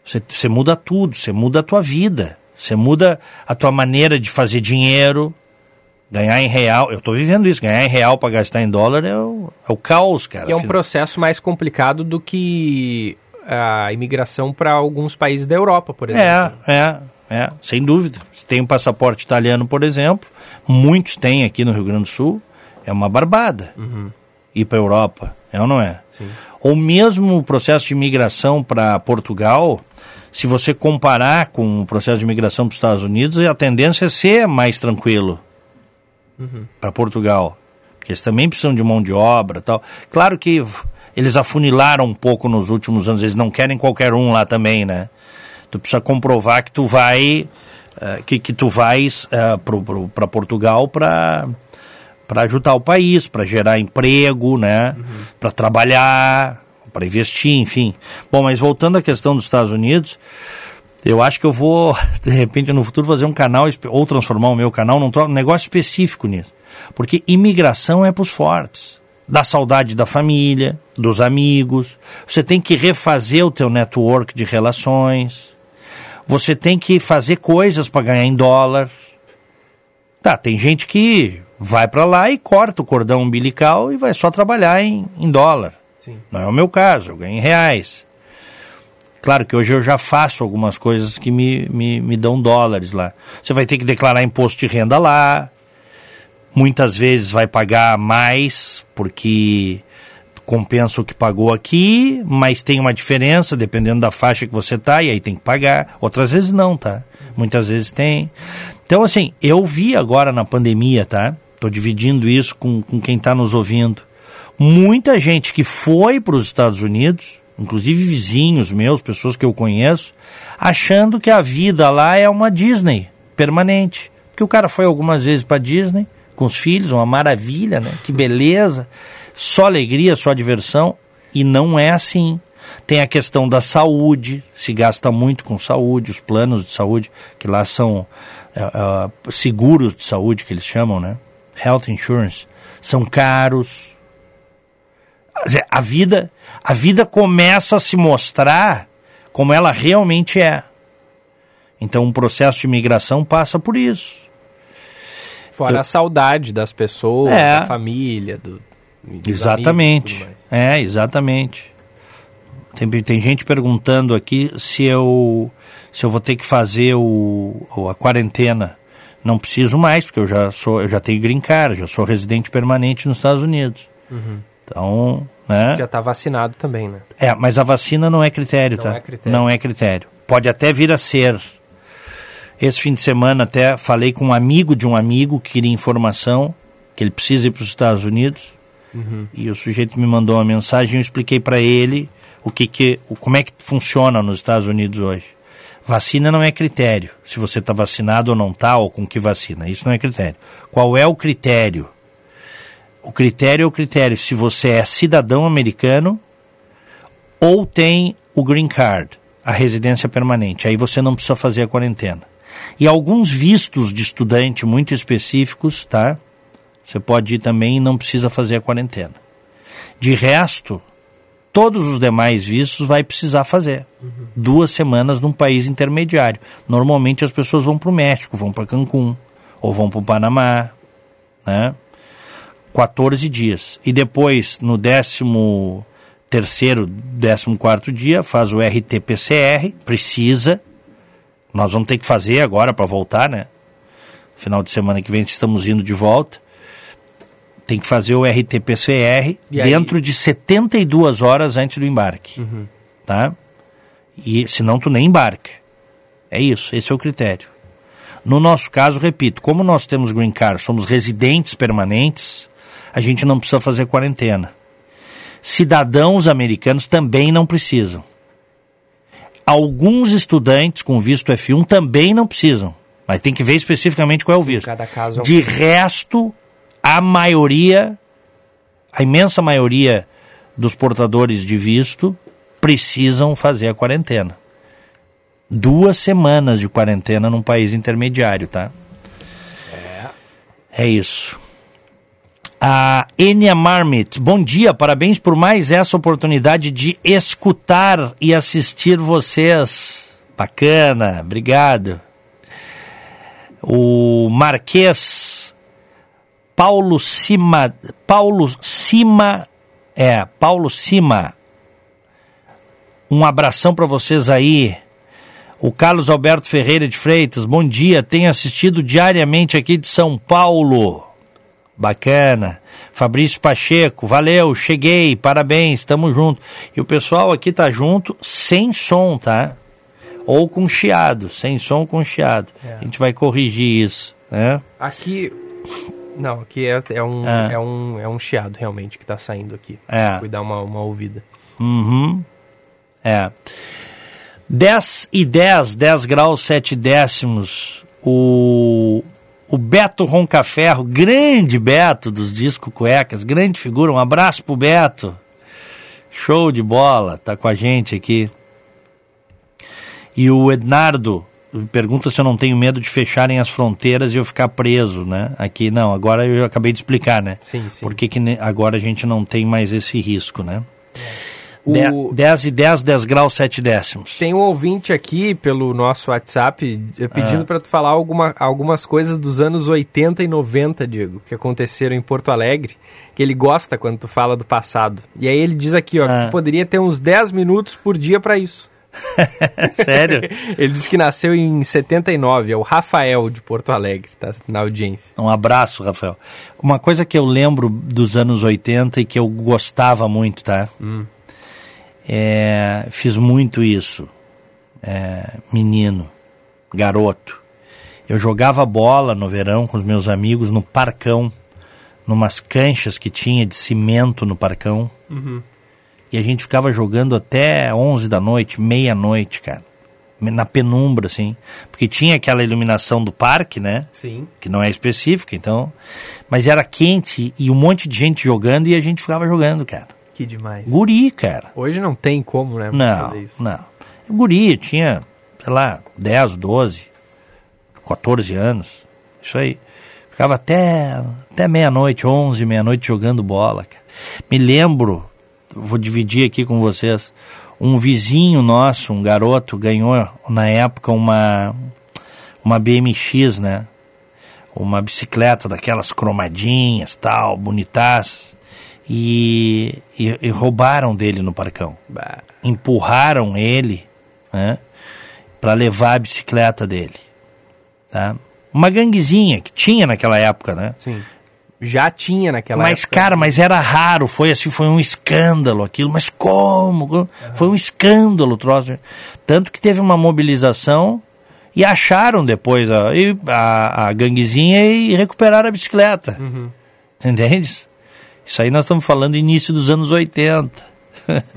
Você, você muda tudo, você muda a tua vida, você muda a tua maneira de fazer dinheiro, Ganhar em real, eu estou vivendo isso, ganhar em real para gastar em dólar é o, é o caos, cara. E é um processo mais complicado do que a imigração para alguns países da Europa, por exemplo. É, é, é, sem dúvida. Se tem um passaporte italiano, por exemplo, muitos têm aqui no Rio Grande do Sul, é uma barbada Uhum. ir para a Europa, é ou não é? Sim. Ou mesmo o processo de imigração para Portugal, se você comparar com o processo de imigração para os Estados Unidos, a tendência é ser mais tranquilo para Portugal. Porque eles também precisam de mão de obra e tal. Claro que eles afunilaram um pouco nos últimos anos, eles não querem qualquer um lá também, né? Tu precisa comprovar que tu vai eh, que, que tu vais para Portugal para para ajudar o país, para gerar emprego, né? Para trabalhar, para investir, enfim. Bom, mas voltando à questão dos Estados Unidos, eu acho que eu vou, de repente, no futuro, fazer um canal, ou transformar o meu canal num negócio específico nisso. Porque imigração é para os fortes. Da saudade da família, dos amigos. Você tem que refazer o teu network de relações. Você tem que fazer coisas para ganhar em dólar. Tá, tem gente que vai para lá e corta o cordão umbilical e vai só trabalhar em, em dólar. Sim. Não é o meu caso, eu ganho em reais. Claro que hoje eu já faço algumas coisas que me, me, me dão dólares lá. Você vai ter que declarar imposto de renda lá. Muitas vezes vai pagar mais porque compensa o que pagou aqui, mas tem uma diferença dependendo da faixa que você tá e aí tem que pagar. Outras vezes não, tá? Muitas vezes tem. Então, assim, eu vi agora na pandemia, tá? Tô dividindo isso com, com quem está nos ouvindo. Muita gente que foi para os Estados Unidos, inclusive vizinhos meus, pessoas que eu conheço, achando que a vida lá é uma Disney permanente. Porque o cara foi algumas vezes para Disney com os filhos, uma maravilha, né? Que beleza, só alegria, só diversão, e não é assim. Tem a questão da saúde, se gasta muito com saúde, os planos de saúde, que lá são é, seguros de saúde, que eles chamam, né? Health insurance, são caros. A vida, a vida começa a se mostrar como ela realmente é. Então, um processo de imigração passa por isso. Fora Eu- a saudade das pessoas, É. da família, do, Exatamente. É, exatamente. Tem, tem gente perguntando aqui se eu se eu vou ter que fazer o, a quarentena. Não preciso mais, porque eu já sou, eu já tenho green card, já sou residente permanente nos Estados Unidos. Então, né? Já está vacinado também, né? É, mas a vacina não é critério, Não tá? é critério. Não é critério. Pode até vir a ser. Esse fim de semana até falei com um amigo de um amigo que queria informação, que ele precisa ir para os Estados Unidos. E o sujeito me mandou uma mensagem eu expliquei para ele o que que, o, como é que funciona nos Estados Unidos hoje. Vacina não é critério. Se você está vacinado ou não está, ou com que vacina. Isso não é critério. Qual é o critério? O critério é o critério se você é cidadão americano ou tem o green card, a residência permanente. Aí você não precisa fazer a quarentena. E alguns vistos de estudante muito específicos, tá? Você pode ir também e não precisa fazer a quarentena. De resto, todos os demais vistos vai precisar fazer. Duas semanas num país intermediário. Normalmente as pessoas vão para o México, vão para Cancún, ou vão para o Panamá, né? 14 dias. E depois, no 13 terceiro, 14 quarto dia, faz o RT-PCR, precisa. Nós vamos ter que fazer agora para voltar, né? Final de semana que vem estamos indo de volta. Tem que fazer o RT-PCR E aí? dentro de 72 horas antes do embarque. Tá? E senão tu nem embarca. É isso, esse é o critério. No nosso caso, repito, como nós temos green card, somos residentes permanentes, a gente não precisa fazer quarentena. Cidadãos americanos também não precisam. Alguns estudantes com visto F1 também não precisam, mas tem que ver especificamente qual é o visto. cada caso é um- De resto, a maioria, a imensa maioria dos portadores de visto precisam fazer a quarentena. Duas semanas de quarentena num país intermediário, tá? É. É isso. A Enia Marmit, bom dia, parabéns por mais essa oportunidade de escutar e assistir vocês. Bacana, obrigado. O Marquês Paulo Cima, Paulo Cima, é, Paulo Cima. Um abração para vocês aí. O Carlos Alberto Ferreira de Freitas, bom dia. Tenho assistido diariamente aqui de São Paulo. Bacana. Fabrício Pacheco, valeu, cheguei, parabéns, estamos junto. E o pessoal aqui tá junto sem som, tá? Ou com chiado, sem som com chiado. É. A gente vai corrigir isso, né? Aqui. Não, aqui é, é um, Ah. é, um, é um chiado realmente que tá saindo aqui. É. Fui dar uma, uma ouvida. Uhum. É. 10 e 10, 10 graus 7 décimos. O, o Beto Roncaferro, grande Beto dos Disco Cuecas, grande figura. Um abraço pro Beto. Show de bola, tá com a gente aqui. E o Ednardo pergunta se eu não tenho medo de fecharem as fronteiras e eu ficar preso, né? Aqui não, agora eu acabei de explicar, né? Sim, sim. Por que, que agora a gente não tem mais esse risco, né? O- De- 10 e 10, 10 graus 7 décimos. Tem um ouvinte aqui pelo nosso WhatsApp eh, Ah. pedindo pra tu falar alguma, algumas coisas dos anos 80 e 90, Diego, que aconteceram em Porto Alegre, que ele gosta quando tu fala do passado. E aí ele diz aqui, ó, Ah. que tu poderia ter uns 10 minutos por dia pra isso. Sério? Ele disse que nasceu em 79, é o Rafael de Porto Alegre, tá na audiência. Um abraço, Rafael. Uma coisa que eu lembro dos anos 80 e que eu gostava muito, tá? É, fiz muito isso. É, menino, garoto. Eu jogava bola no verão com os meus amigos no parcão, numas canchas que tinha de cimento no parcão. E a gente ficava jogando até 11 da noite, meia-noite, cara. Na penumbra, assim. Porque tinha aquela iluminação do parque, né? Sim. que não é específica, então. Mas era quente e um monte de gente jogando e a gente ficava jogando, cara. Que demais. Guri, cara. Hoje não tem como, né, Não, não. Guri, tinha, sei lá, 10, 12, 14 anos. Isso aí. Ficava até, até meia-noite, 11, meia-noite jogando bola, cara. Me lembro, vou dividir aqui com vocês. Um vizinho nosso, um garoto, ganhou na época uma, uma BMX, né? Uma bicicleta daquelas cromadinhas, tal, bonitas. E, e, e roubaram dele no parcão Bah. empurraram ele né, para levar a bicicleta dele. Tá? Uma ganguezinha que tinha naquela época, né? Sim. Já tinha naquela mas, época. cara, mas era raro, foi assim, foi um escândalo aquilo. Mas como? Foi um escândalo o troço. Tanto que teve uma mobilização e acharam depois a, a, a ganguezinha e recuperaram a bicicleta. Você entende? Isso aí nós estamos falando início dos anos 80.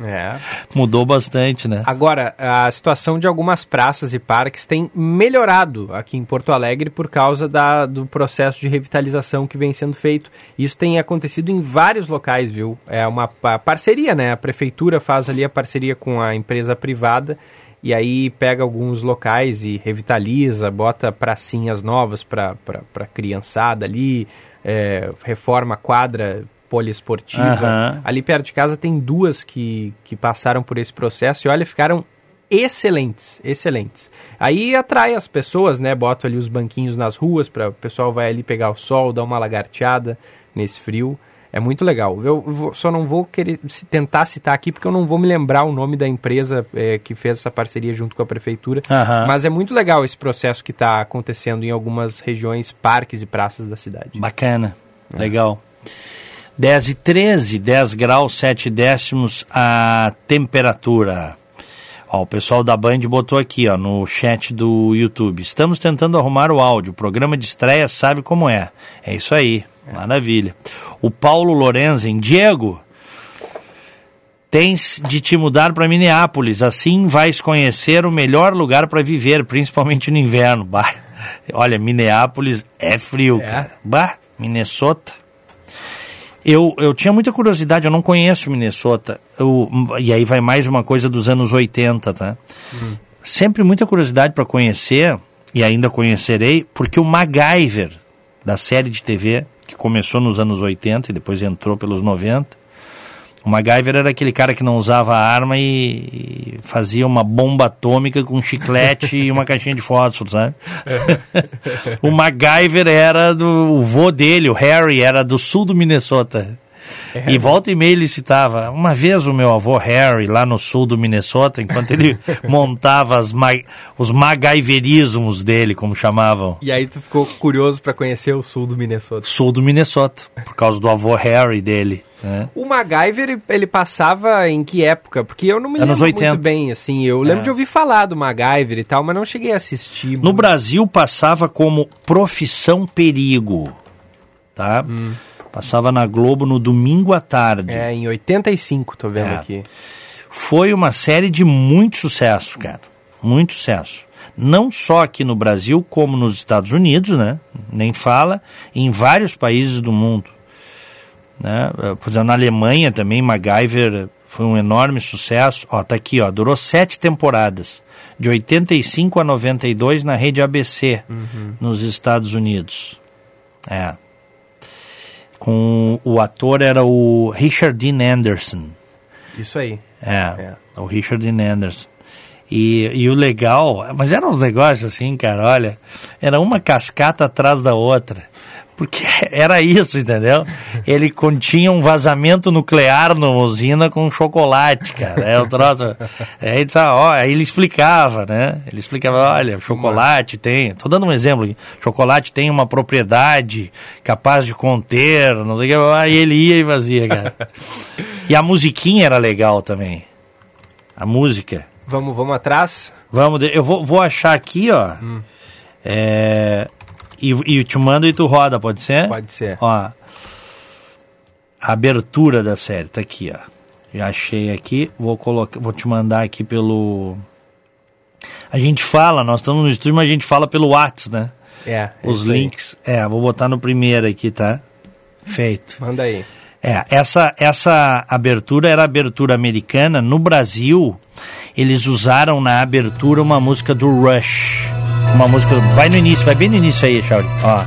É. Mudou bastante, né? Agora, a situação de algumas praças e parques tem melhorado aqui em Porto Alegre por causa da, do processo de revitalização que vem sendo feito. Isso tem acontecido em vários locais, viu? É uma pa- parceria, né? A prefeitura faz ali a parceria com a empresa privada e aí pega alguns locais e revitaliza, bota pracinhas novas para criançada ali, é, reforma a quadra poliesportiva. Aham. Ali perto de casa tem duas que, que passaram por esse processo e olha, ficaram excelentes, excelentes. Aí atrai as pessoas, né? Boto ali os banquinhos nas ruas para o pessoal vai ali pegar o sol, dar uma lagarteada nesse frio. É muito legal. Eu vou- só não vou querer se- tentar citar aqui porque eu não vou me lembrar o nome da empresa eh, que fez essa parceria junto com a prefeitura. Aham. Mas é muito legal esse processo que está acontecendo em algumas regiões, parques e praças da cidade. Bacana, legal. 10 e 13, 10 graus 7 décimos a temperatura. Ó, o pessoal da Band botou aqui, ó, no chat do YouTube. Estamos tentando arrumar o áudio. O programa de estreia sabe como é. É isso aí. Maravilha. O Paulo Lorenzen, Diego, tens de te mudar para Minneapolis. Assim vais conhecer o melhor lugar para viver, principalmente no inverno. Bah, olha, Minneapolis é frio, É? cara. Bah, Minnesota. Eu, eu tinha muita curiosidade, eu não conheço Minnesota. Eu, e aí vai mais uma coisa dos anos 80, tá? Sempre muita curiosidade para conhecer, e ainda conhecerei, porque o MacGyver, da série de TV, que começou nos anos 80 e depois entrou pelos 90, O MacGyver era aquele cara que não usava arma e, e fazia uma bomba atômica com chiclete e uma caixinha de fósforo, sabe? o MacGyver era do o vô dele, o Harry, era do sul do Minnesota. É. E volta e meia ele citava. Uma vez o meu avô Harry, lá no sul do Minnesota, enquanto ele montava ma os MacGyverismos dele, como chamavam. E aí tu ficou curioso para conhecer o sul do Minnesota? Sul do Minnesota, por causa do avô Harry dele. Né? O MacGyver, ele passava em que época? Porque eu não me Anos lembro 80. muito bem, assim. Eu lembro é. de ouvir falar do MacGyver e tal, mas não cheguei a assistir. No Brasil passava como Profissão Perigo, tá? Hum. Passava na Globo no domingo à tarde. É, em 85, tô vendo é. aqui. Foi uma série de muito sucesso, cara. Muito sucesso. Não só aqui no Brasil, como nos Estados Unidos, né? Nem fala, em vários países do mundo. Né? Por exemplo, na Alemanha também, MacGyver foi um enorme sucesso. Ó, tá aqui, ó, durou sete temporadas. De 85 a 92 na rede ABC, uhum. nos Estados Unidos. É com o ator era o Richard Dean Anderson. Isso aí. É, é. o Richard Dean Anderson. E, e o legal, mas eram uns negócios assim, cara, olha, era uma cascata atrás da outra. Porque era isso, entendeu? Ele continha um vazamento nuclear na usina com chocolate, cara. É o troço. Aí, ó, aí ele explicava, né? Ele explicava, olha, chocolate tem. Tô dando um exemplo aqui. Chocolate tem uma propriedade capaz de conter, não sei o que. Aí ele ia e fazia, cara. E a musiquinha era legal também. A música. Vamos, vamos atrás? Vamos, eu vou, vou achar aqui, ó. Hum. É, e, e te mando e tu roda, pode ser? Pode ser. Ó, a abertura da série, tá aqui, ó. Já achei aqui, vou colocar, vou te mandar aqui pelo. A gente fala, nós estamos no estúdio, mas a gente fala pelo WhatsApp, né? É. Os links. Aí. É, vou botar no primeiro aqui, tá? Feito. Manda aí. É, essa, essa abertura era abertura americana. No Brasil, eles usaram na abertura uma música do Rush uma música. Vai no início, vai bem no início aí, Shauri. Ó.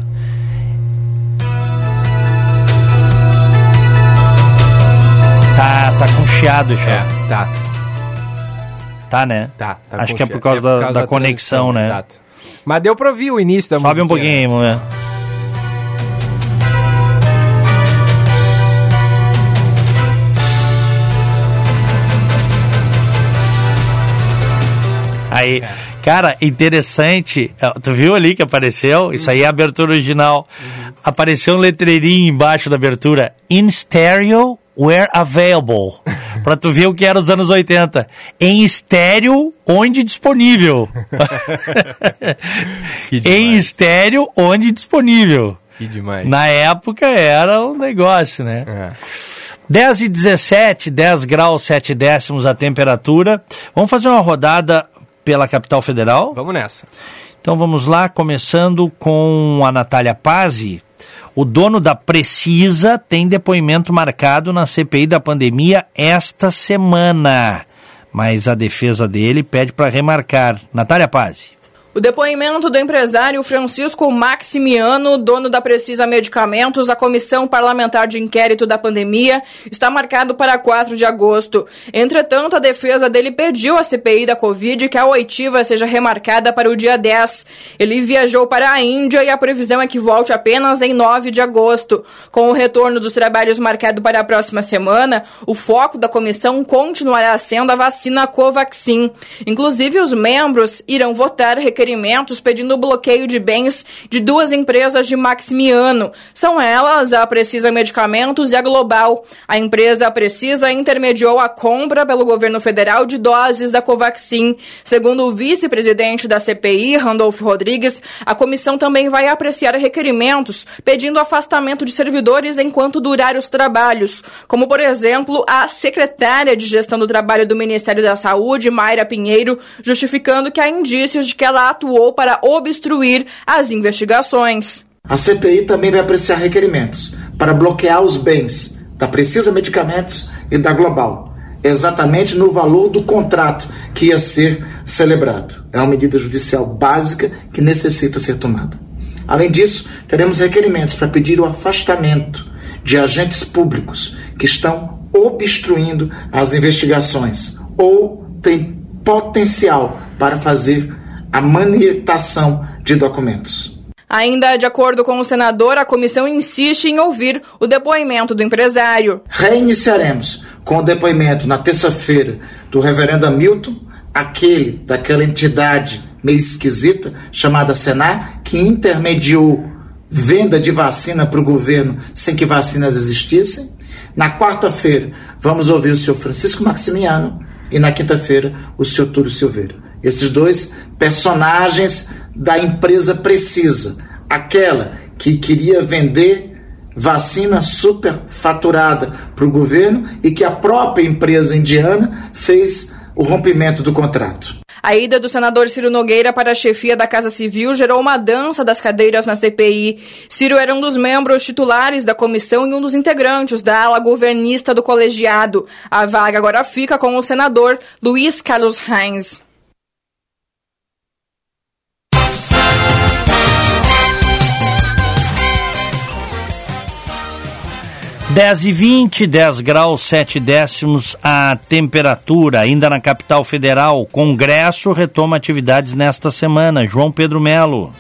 Tá, tá com chiado, Shauri. É, tá. Tá, né? Tá, tá Acho que é por causa, é por causa da, da, da, conexão, né? Exato. Mas deu pra ouvir o início da música. Sobe um pouquinho, mulher. Aí, é. Cara, interessante. Tu viu ali que apareceu? Isso aí é a abertura original. Uhum. Apareceu um letreirinho embaixo da abertura. In stereo where available. pra tu ver o que era os anos 80. Em estéreo, onde disponível. em estéreo, onde disponível. Que demais. Na época era um negócio, né? É. 10 e 17, 10 graus 7 décimos a temperatura. Vamos fazer uma rodada pela capital federal? Vamos nessa. Então vamos lá, começando com a Natália Pazzi. O dono da Precisa tem depoimento marcado na CPI da pandemia esta semana. Mas a defesa dele pede para remarcar. Natália Pazzi. O depoimento do empresário Francisco Maximiano, dono da Precisa Medicamentos, à Comissão Parlamentar de Inquérito da Pandemia, está marcado para 4 de agosto. Entretanto, a defesa dele pediu à CPI da Covid que a oitiva seja remarcada para o dia 10. Ele viajou para a Índia e a previsão é que volte apenas em 9 de agosto. Com o retorno dos trabalhos marcado para a próxima semana, o foco da comissão continuará sendo a vacina Covaxin. Inclusive, os membros irão votar requerimento requerimentos pedindo bloqueio de bens de duas empresas de Maximiano. São elas a Precisa Medicamentos e a Global. A empresa Precisa intermediou a compra pelo governo federal de doses da Covaxin. Segundo o vice-presidente da CPI, Randolfo Rodrigues, a comissão também vai apreciar requerimentos pedindo afastamento de servidores enquanto durar os trabalhos, como, por exemplo, a secretária de Gestão do Trabalho do Ministério da Saúde, Mayra Pinheiro, justificando que há indícios de que ela atuou para obstruir as investigações. A CPI também vai apreciar requerimentos para bloquear os bens da Precisa Medicamentos e da Global, exatamente no valor do contrato que ia ser celebrado. É uma medida judicial básica que necessita ser tomada. Além disso, teremos requerimentos para pedir o afastamento de agentes públicos que estão obstruindo as investigações ou tem potencial para fazer a manietação de documentos. Ainda de acordo com o senador, a comissão insiste em ouvir o depoimento do empresário. Reiniciaremos com o depoimento na terça-feira do reverendo Hamilton, aquele daquela entidade meio esquisita chamada Senar, que intermediou venda de vacina para o governo sem que vacinas existissem. Na quarta-feira, vamos ouvir o senhor Francisco Maximiano e na quinta-feira, o senhor Túlio Silveira. Esses dois personagens da empresa Precisa, aquela que queria vender vacina superfaturada para o governo e que a própria empresa indiana fez o rompimento do contrato. A ida do senador Ciro Nogueira para a chefia da Casa Civil gerou uma dança das cadeiras na CPI. Ciro era um dos membros titulares da comissão e um dos integrantes da ala governista do colegiado. A vaga agora fica com o senador Luiz Carlos Reins. 10 e 20, 10 graus 7 décimos a temperatura. Ainda na capital federal, Congresso retoma atividades nesta semana. João Pedro Melo.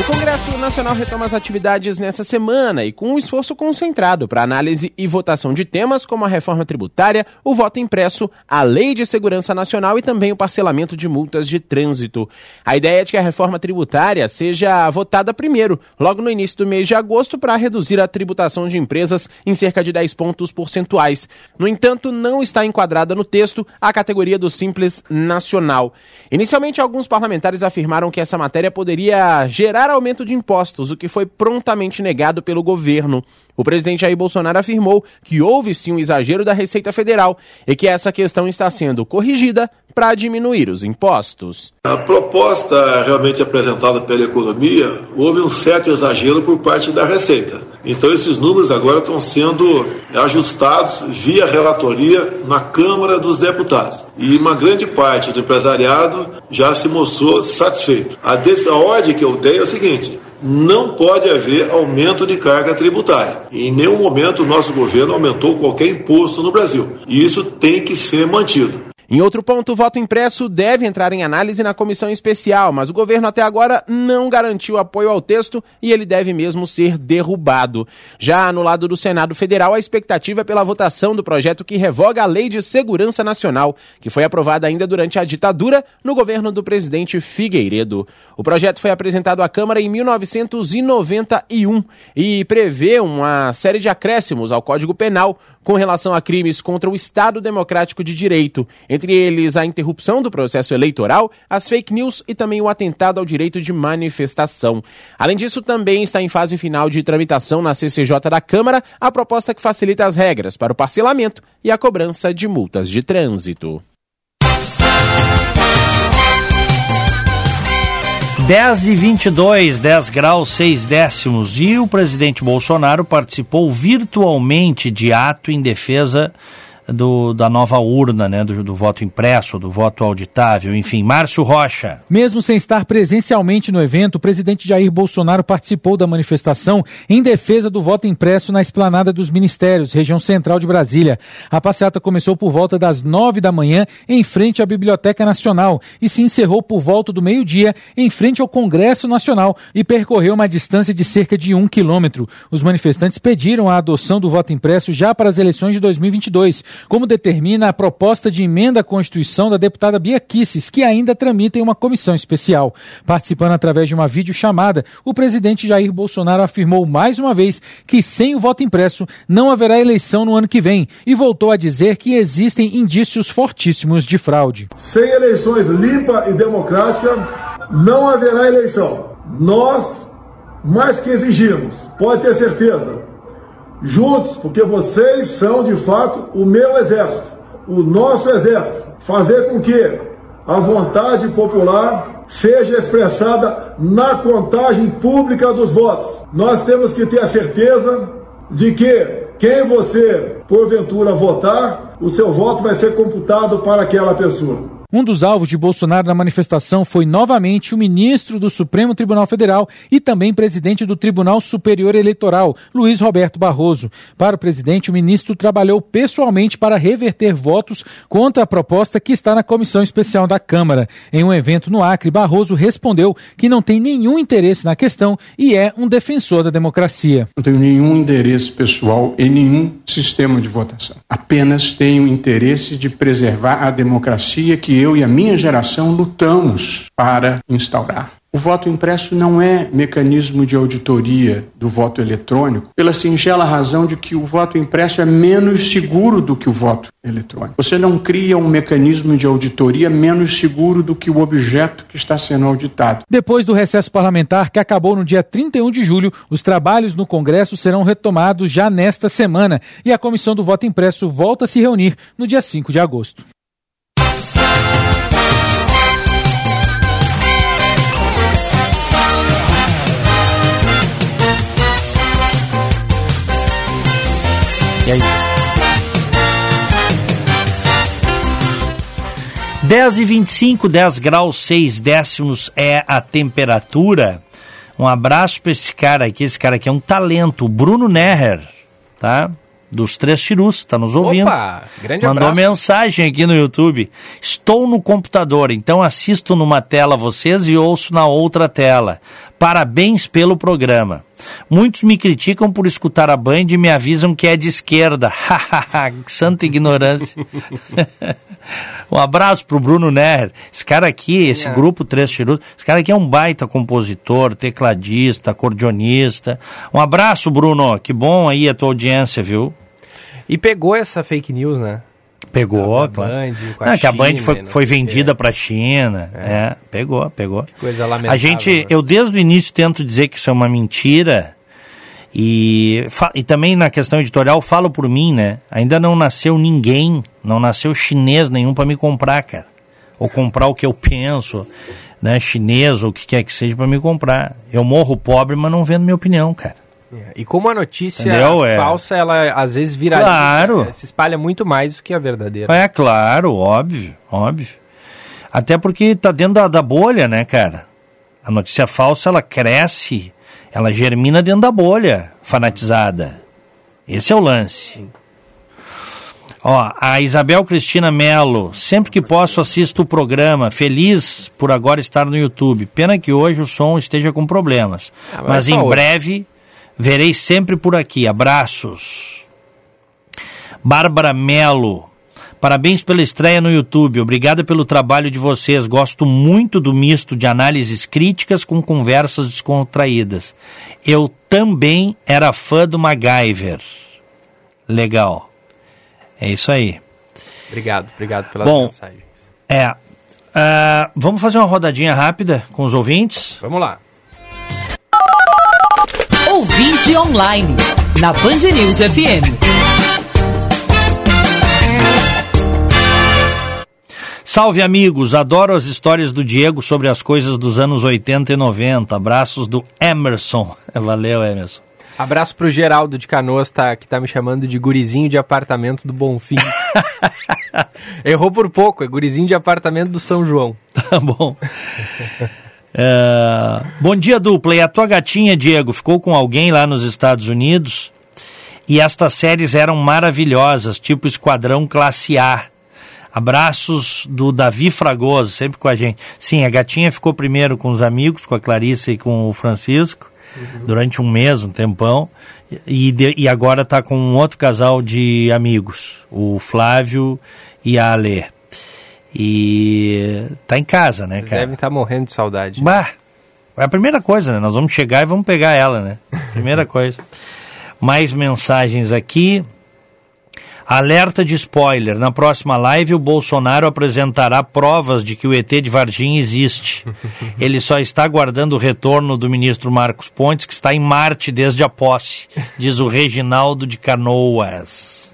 O Congresso Nacional retoma as atividades nessa semana e com um esforço concentrado para análise e votação de temas como a reforma tributária, o voto impresso, a Lei de Segurança Nacional e também o parcelamento de multas de trânsito. A ideia é de que a reforma tributária seja votada primeiro, logo no início do mês de agosto, para reduzir a tributação de empresas em cerca de 10 pontos percentuais. No entanto, não está enquadrada no texto a categoria do Simples Nacional. Inicialmente, alguns parlamentares afirmaram que essa matéria poderia gerar aumento de impostos, o que foi prontamente negado pelo governo. O presidente Jair Bolsonaro afirmou que houve sim um exagero da Receita Federal e que essa questão está sendo corrigida para diminuir os impostos. A proposta realmente apresentada pela economia, houve um certo exagero por parte da Receita. Então esses números agora estão sendo ajustados via relatoria na Câmara dos Deputados. E uma grande parte do empresariado já se mostrou satisfeito. A, a ordem que eu dei é o seguinte: não pode haver aumento de carga tributária. Em nenhum momento o nosso governo aumentou qualquer imposto no Brasil. E isso tem que ser mantido. Em outro ponto, o voto impresso deve entrar em análise na comissão especial, mas o governo até agora não garantiu apoio ao texto e ele deve mesmo ser derrubado. Já no lado do Senado Federal, a expectativa é pela votação do projeto que revoga a Lei de Segurança Nacional, que foi aprovada ainda durante a ditadura no governo do presidente Figueiredo. O projeto foi apresentado à Câmara em 1991 e prevê uma série de acréscimos ao Código Penal com relação a crimes contra o Estado Democrático de Direito entre eles a interrupção do processo eleitoral, as fake news e também o atentado ao direito de manifestação. Além disso, também está em fase final de tramitação na CCJ da Câmara a proposta que facilita as regras para o parcelamento e a cobrança de multas de trânsito. 10 e 22, 10 graus 6 décimos. E o presidente Bolsonaro participou virtualmente de ato em defesa do, da nova urna, né, do, do, voto impresso, do voto auditável, enfim. Márcio Rocha. Mesmo sem estar presencialmente no evento, o presidente Jair Bolsonaro participou da manifestação em defesa do voto impresso na esplanada dos ministérios, região central de Brasília. A passeata começou por volta das nove da manhã, em frente à Biblioteca Nacional, e se encerrou por volta do meio-dia, em frente ao Congresso Nacional, e percorreu uma distância de cerca de um quilômetro. Os manifestantes pediram a adoção do voto impresso já para as eleições de 2022 como determina a proposta de emenda à Constituição da deputada Bia Kisses, que ainda tramita em uma comissão especial. Participando através de uma videochamada, o presidente Jair Bolsonaro afirmou mais uma vez que sem o voto impresso não haverá eleição no ano que vem e voltou a dizer que existem indícios fortíssimos de fraude. Sem eleições limpa e democrática, não haverá eleição. Nós mais que exigimos, pode ter certeza, juntos, porque vocês são de fato o meu exército, o nosso exército. Fazer com que a vontade popular seja expressada na contagem pública dos votos. Nós temos que ter a certeza de que quem você porventura votar, o seu voto vai ser computado para aquela pessoa. Um dos alvos de Bolsonaro na manifestação foi novamente o ministro do Supremo Tribunal Federal e também presidente do Tribunal Superior Eleitoral, Luiz Roberto Barroso. Para o presidente, o ministro trabalhou pessoalmente para reverter votos contra a proposta que está na comissão especial da Câmara. Em um evento no Acre, Barroso respondeu que não tem nenhum interesse na questão e é um defensor da democracia. Não tenho nenhum interesse pessoal em nenhum sistema de votação. Apenas tenho interesse de preservar a democracia que eu e a minha geração lutamos para instaurar. O voto impresso não é mecanismo de auditoria do voto eletrônico, pela singela razão de que o voto impresso é menos seguro do que o voto eletrônico. Você não cria um mecanismo de auditoria menos seguro do que o objeto que está sendo auditado. Depois do recesso parlamentar, que acabou no dia 31 de julho, os trabalhos no Congresso serão retomados já nesta semana e a comissão do voto impresso volta a se reunir no dia 5 de agosto. E aí? 10 e 25, 10 graus 6 décimos é a temperatura. Um abraço para esse cara aqui. Esse cara aqui é um talento, Bruno Nerrer, tá? Dos Três Tirus, tá nos ouvindo. Opa, grande Mandou abraço. mensagem aqui no YouTube. Estou no computador, então assisto numa tela vocês e ouço na outra tela. Parabéns pelo programa. Muitos me criticam por escutar a Band e me avisam que é de esquerda. Santa ignorância. um abraço pro Bruno Ner. Esse cara aqui, esse É. grupo Três Tirus, esse cara aqui é um baita compositor, tecladista, acordeonista. Um abraço, Bruno. Que bom aí a tua audiência, viu? E pegou essa fake news, né? Pegou, Da claro. Band, Não, que a Band foi, não foi vendida quê. para a China. É. pegou, pegou. Coisa lamentável. A gente, né? eu desde o início tento dizer que isso é uma mentira. E, e também na questão editorial, falo por mim, né? Ainda não nasceu ninguém, não nasceu chinês nenhum para me comprar, cara. Ou comprar o que eu penso, né? Chinês ou o que quer que seja para me comprar. Eu morro pobre, mas não vendo minha opinião, cara. É, E como a notícia Entendeu? É. falsa, ela às vezes viraliza, Claro. é, se espalha muito mais do que a verdadeira. É claro, óbvio, óbvio. Até porque tá dentro da, da bolha, né, cara? A notícia falsa, ela cresce, ela germina dentro da bolha fanatizada. Esse é o lance. Ó, a Isabel Cristina Melo, sempre que posso assisto o programa, feliz por agora estar no YouTube. Pena que hoje o som esteja com problemas. Ah, mas mas em hoje. breve verei sempre por aqui. Abraços. Bárbara Melo. Parabéns pela estreia no YouTube. Obrigada pelo trabalho de vocês. Gosto muito do misto de análises críticas com conversas descontraídas. Eu também era fã do MacGyver. Legal. É isso aí. Obrigado, obrigado pelas Bom, mensagens. É. ah, vamos fazer uma rodadinha rápida com os ouvintes? Vamos lá. Ouvinte online, na Band News FM. Salve amigos, adoro as histórias do Diego sobre as coisas dos anos 80 e 90. Abraços do Emerson. Valeu, Emerson. Abraço pro Geraldo de Canoas, tá, que tá me chamando de gurizinho de apartamento do Bonfim. Errou por pouco, é gurizinho de apartamento do São João. Tá bom. É, Bom dia, dupla. E a tua gatinha, Diego, ficou com alguém lá nos Estados Unidos? E estas séries eram maravilhosas, tipo Esquadrão Classe A. Abraços do Davi Fragoso, sempre com a gente. Sim, a gatinha ficou primeiro com os amigos, com a Clarice e com o Francisco, durante um mês, um tempão. E, de- e agora está com um outro casal de amigos, o Flávio e a Alê. E tá em casa, né, cara? Devem estar morrendo de saudade. Bah, é a primeira coisa, né? Nós vamos chegar e vamos pegar ela, né? Primeira coisa. Mais mensagens aqui. Alerta de spoiler. Na próxima live, o Bolsonaro apresentará provas de que o ET de Varginha existe. Ele só está aguardando o retorno do ministro Marcos Pontes, que está em Marte desde a posse, diz o Reginaldo de Canoas.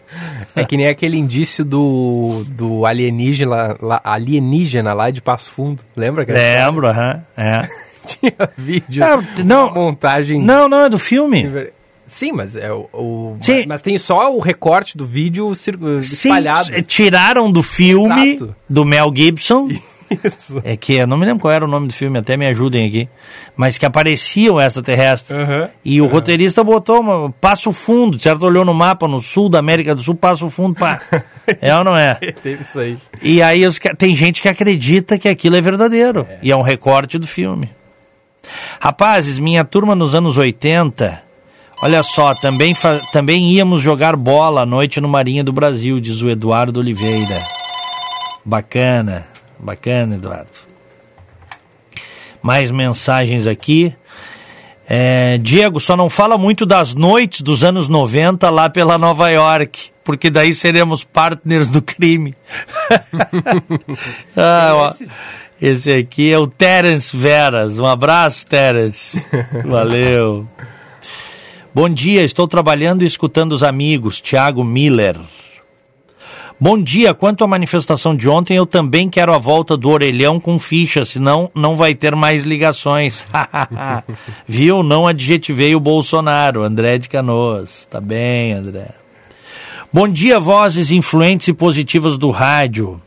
É que nem aquele indício do, do alienígena, lá, alienígena lá de Passo Fundo. Lembra? Lembro, aham. é. Tinha vídeo. É, não, montagem. Não, não, é do filme. Sim, mas é o. o- Sim. Mas tem só o recorte do vídeo cir- Sim, espalhado. tiraram do filme Exato. do Mel Gibson. Isso. É que eu não me lembro qual era o nome do filme, até me ajudem aqui. Mas que apareciam extraterrestres. Aham. E o roteirista botou uma, Passo Fundo, certo? Olhou no mapa, no sul da América do Sul, Passo Fundo, pá. É ou não é? Teve isso aí. E aí os tem gente que acredita que aquilo é verdadeiro. E é um recorte do filme. Rapazes, minha turma nos anos 80, olha só, também, também íamos jogar bola à noite no Marinha do Brasil, diz o Eduardo Oliveira. Bacana, bacana, Eduardo. Mais mensagens aqui. É, Diego, só não fala muito das noites dos anos 90 lá pela Nova York, porque daí seremos partners do crime. ah, ó, esse aqui é o Terence Veras. Um abraço, Terence. Valeu. Bom dia, estou trabalhando e escutando os amigos. Tiago Miller. Bom dia, quanto à manifestação de ontem, eu também quero a volta do orelhão com ficha, senão não vai ter mais ligações. Viu? Não adjetivei o Bolsonaro, André de Canoas. Tá bem, André. Bom dia, vozes influentes e positivas do rádio.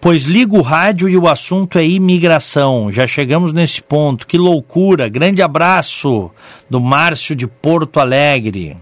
Pois ligo o rádio e o assunto é imigração. Já chegamos nesse ponto. Que loucura. Grande abraço do Márcio de Porto Alegre.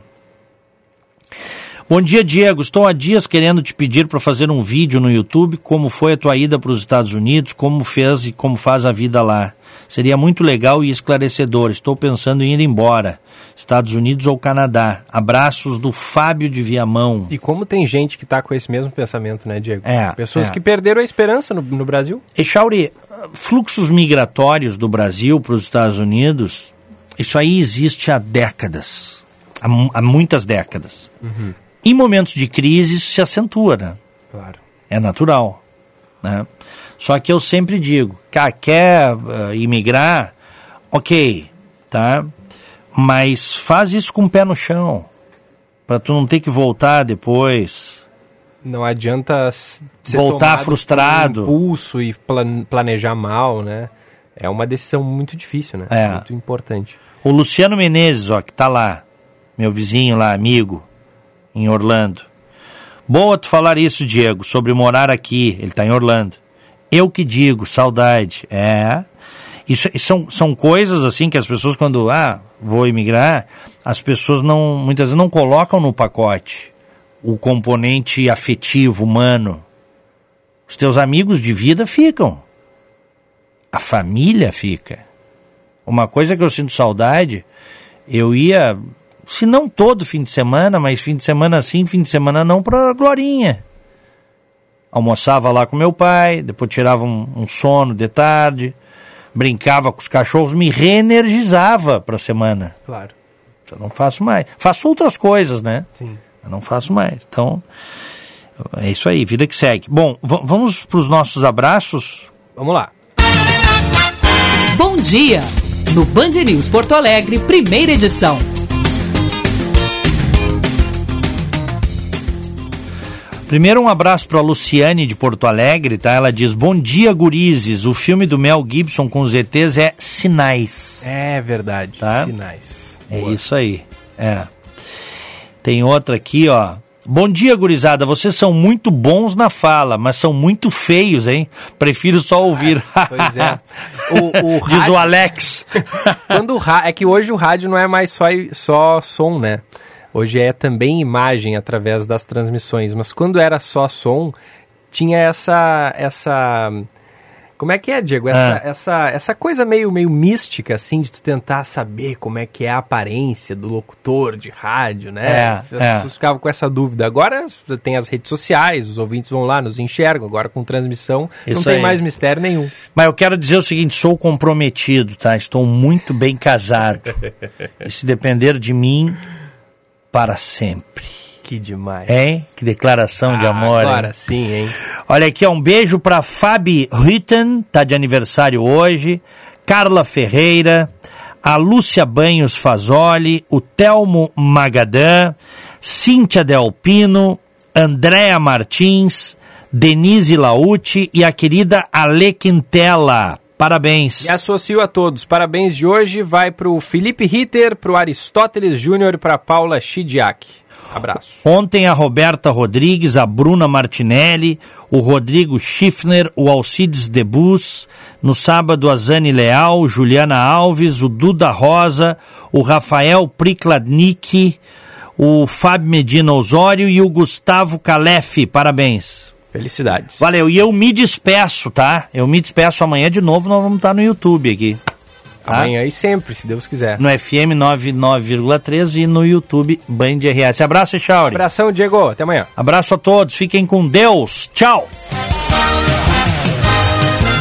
Bom dia, Diego. Estou há dias querendo te pedir para fazer um vídeo no YouTube como foi a tua ida para os Estados Unidos, como fez e como faz a vida lá. Seria muito legal e esclarecedor. Estou pensando em ir embora. Estados Unidos ou Canadá. Abraços do Fábio de Viamão. E como tem gente que tá com esse mesmo pensamento, né, Diego? É, Pessoas é. que perderam a esperança no, no Brasil. Echauri, fluxos migratórios do Brasil para os Estados Unidos, isso aí existe há décadas. Há, há muitas décadas. Em momentos de crise, isso se acentua, né? Claro. É natural. Né? Só que eu sempre digo, cara, quer eh, imigrar? Ok, tá? Mas faz isso com o pé no chão. Para tu não ter que voltar depois. Não adianta Voltar frustrado. impulso e plan- planejar mal, né? É uma decisão muito difícil, né? É. Muito importante. O Luciano Menezes, ó, que tá lá, meu vizinho lá, amigo, em Orlando. Boa tu falar isso, Diego, sobre morar aqui. Ele tá em Orlando. Eu que digo, saudade. É. Isso, são, são coisas assim que as pessoas, quando, ah, vou imigrar, as pessoas não, muitas vezes não colocam no pacote o componente afetivo, humano. Os teus amigos de vida ficam. A família fica. Uma coisa que eu sinto saudade, eu ia, se não todo fim de semana, mas fim de semana sim, fim de semana não, pra Glorinha. Almoçava lá com meu pai, depois tirava um, um sono de tarde, brincava com os cachorros, me reenergizava pra semana. Claro. Eu não faço mais. Faço outras coisas, né? Sim. Eu não faço mais. Então, é isso aí, vida que segue. Bom, va- vamos para os nossos abraços. Vamos lá. Bom dia! No Band News Porto Alegre, primeira edição. Primeiro um abraço para a Luciane de Porto Alegre, tá? Ela diz: "Bom dia, gurizes. O filme do Mel Gibson com os ETs é Sinais". É verdade. Tá? Sinais. É isso aí. É. Tem outra aqui, ó. Bom dia, gurizada. Vocês são muito bons na fala, mas são muito feios, hein? Prefiro só ouvir. Pois é. O, o Diz o rádio- Alex. Quando o ra... É que hoje o rádio não é mais só, só som, né? Hoje é também imagem através das transmissões. Mas quando era só som, tinha essa. essa como é que é, Diego? Essa, Ah. essa, essa coisa meio, meio mística, assim, de tu tentar saber como é que é a aparência do locutor de rádio, né? É, As é. pessoas ficavam com essa dúvida. Agora tem as redes sociais, os ouvintes vão lá, nos enxergam. Agora com transmissão, não Isso tem aí. mais mistério nenhum. Mas eu quero dizer o seguinte, sou comprometido, tá? Estou muito bem casado. e se depender de mim, para sempre. Que demais. Hein? Que declaração de Ah, amor. Agora hein? sim, hein? Olha aqui, um beijo para Fabi Ritten, tá de aniversário hoje. Carla Ferreira, a Lúcia Banhos Fazoli, o Telmo Magadã, Cíntia Delpino, Andréa Martins, Denise Lauti e a querida Ale Quintela. Parabéns. E associo a todos. Parabéns de hoje vai para o Felipe Ritter, para o Aristóteles Júnior e para Paula Chidiak. Abraço. Ontem a Roberta Rodrigues, a Bruna Martinelli, o Rodrigo Schiffner, o Alcides Debus, no sábado a Zane Leal, Juliana Alves, o Duda Rosa, o Rafael Prikladnik, o Fábio Medina Osório e o Gustavo Calef. Parabéns. Felicidades. Valeu. E eu me despeço, tá? Eu me despeço amanhã de novo, nós vamos estar no YouTube aqui. Tá? Amanhã e sempre, se Deus quiser. No FM 99,3 e no YouTube Band RS. Abraço, Chauri. Abração, Diego. Até amanhã. Abraço a todos. Fiquem com Deus. Tchau.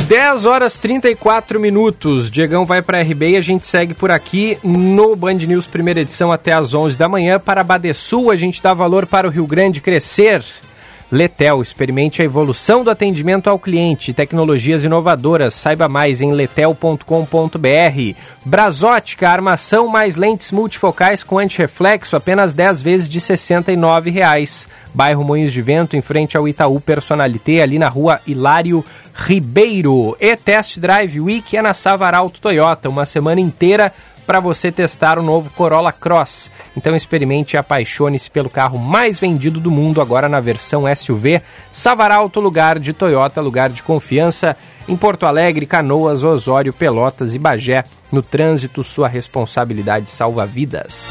10 horas 34 minutos. Diegão vai para RB e a gente segue por aqui no Band News primeira edição até às 11 da manhã. Para Badesul, a gente dá valor para o Rio Grande crescer. Letel, experimente a evolução do atendimento ao cliente, tecnologias inovadoras. Saiba mais em letel.com.br. Brasótica, armação mais lentes multifocais com antirreflexo, apenas 10 vezes de R$ 69,00. Bairro Moinhos de Vento, em frente ao Itaú Personalité, ali na rua Hilário Ribeiro. E Test Drive Week é na Savaralto Toyota, uma semana inteira para você testar o novo Corolla Cross. Então experimente e apaixone-se pelo carro mais vendido do mundo agora na versão SUV. Savaralto, lugar de Toyota, lugar de confiança. Em Porto Alegre, Canoas, Osório, Pelotas e Bagé. No trânsito, sua responsabilidade salva vidas.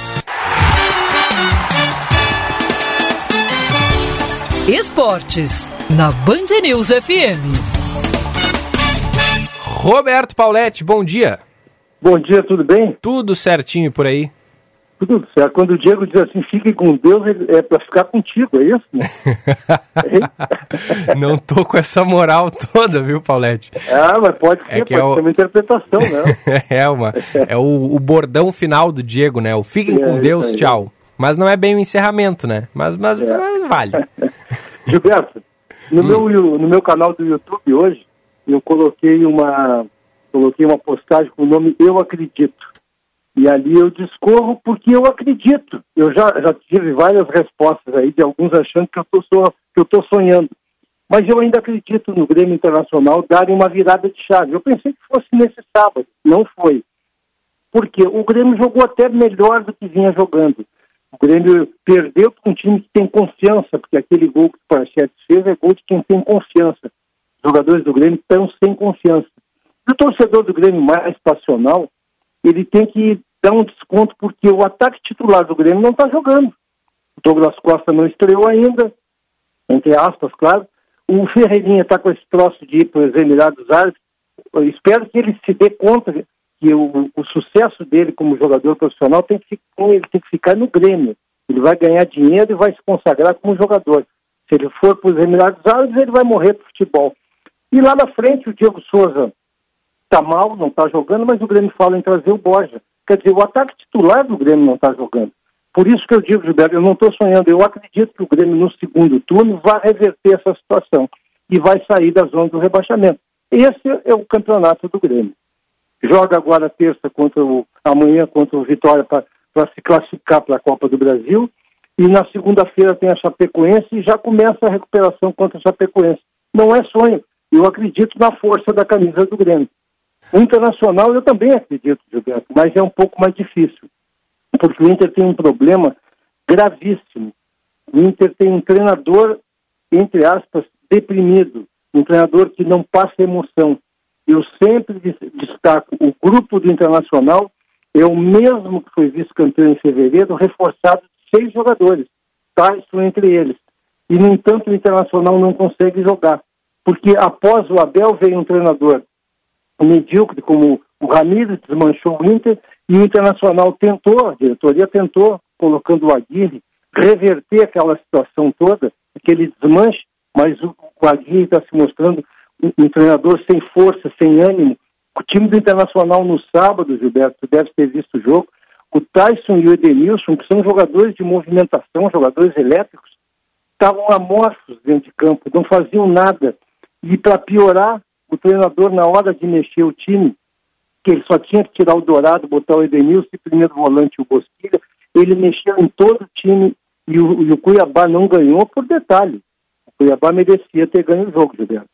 Esportes, na Band News FM. Roberto Pauletti, bom dia. Bom dia, tudo bem? Tudo certinho por aí. Tudo certo. Quando o Diego diz assim, fique com Deus, é para ficar contigo, é isso? Né? Não tô com essa moral toda, viu, Paulette? Ah, mas pode ser, é que pode é o... ser uma interpretação, né? é, uma, é o, o, bordão final do Diego, né? O fiquem é, com Deus, tchau. Mas não é bem o encerramento, né? Mas, mas é. vale. Gilberto, no, hum. meu, no meu canal do YouTube hoje, eu coloquei uma, coloquei uma postagem com o nome Eu Acredito. E ali eu discorro porque eu acredito. Eu já, já tive várias respostas aí de alguns achando que eu estou sonhando. Mas eu ainda acredito no Grêmio Internacional darem uma virada de chave. Eu pensei que fosse nesse sábado, não foi. Porque o Grêmio jogou até melhor do que vinha jogando. O Grêmio perdeu com um time que tem confiança, porque aquele gol que o Parachetes fez é gol de quem tem confiança. Os jogadores do Grêmio estão sem confiança. O torcedor do Grêmio mais passional, ele tem que dar um desconto porque o ataque titular do Grêmio não está jogando. O Douglas Costa não estreou ainda, entre aspas, claro. O Ferreirinha está com esse troço de ir para os Emirados Árabes. Eu espero que ele se dê conta que o, o, sucesso dele como jogador profissional tem que, ele tem que ficar no Grêmio. Ele vai ganhar dinheiro e vai se consagrar como jogador. Se ele for para os Emirados Árabes, ele vai morrer para futebol. E lá na frente, o Diego Souza está mal, não está jogando, mas o Grêmio fala em trazer o Borja. Quer dizer, o ataque titular do Grêmio não está jogando. Por isso que eu digo, Gilberto, eu não estou sonhando, eu acredito que o Grêmio no segundo turno vai reverter essa situação e vai sair da zona do rebaixamento. Esse é o campeonato do Grêmio. Joga agora terça contra o amanhã contra o Vitória para se classificar para a Copa do Brasil. E na segunda-feira tem a Chapecoense e já começa a recuperação contra a Chapecoense. Não é sonho. Eu acredito na força da camisa do Grêmio. O Internacional eu também acredito, Gilberto, mas é um pouco mais difícil, porque o Inter tem um problema gravíssimo. O Inter tem um treinador, entre aspas, deprimido, um treinador que não passa emoção. Eu sempre destaco, o grupo do Internacional é o mesmo que foi vice-campeão em fevereiro, reforçado de seis jogadores, Tyson entre eles. E, no entanto, o Internacional não consegue jogar, porque após o Abel veio um treinador medíocre como o Ramírez desmanchou o Inter e o Internacional tentou, a diretoria tentou, colocando o Aguirre, reverter aquela situação toda, aquele desmanche, mas o, o Aguirre está se mostrando um, um, treinador sem força, sem ânimo. O time do Internacional no sábado, Gilberto, deve ter visto o jogo, o Tyson e o Edenilson, que são jogadores de movimentação, jogadores elétricos, estavam amorfos dentro de campo, não faziam nada. E para piorar, o treinador, na hora de mexer o time, que ele só tinha que tirar o Dourado, botar o Edenilson e primeiro volante o Bosquilha, ele mexeu em todo o time e o, e o Cuiabá não ganhou por detalhe. Cuiabá merecia ter ganho o jogo, Gilberto.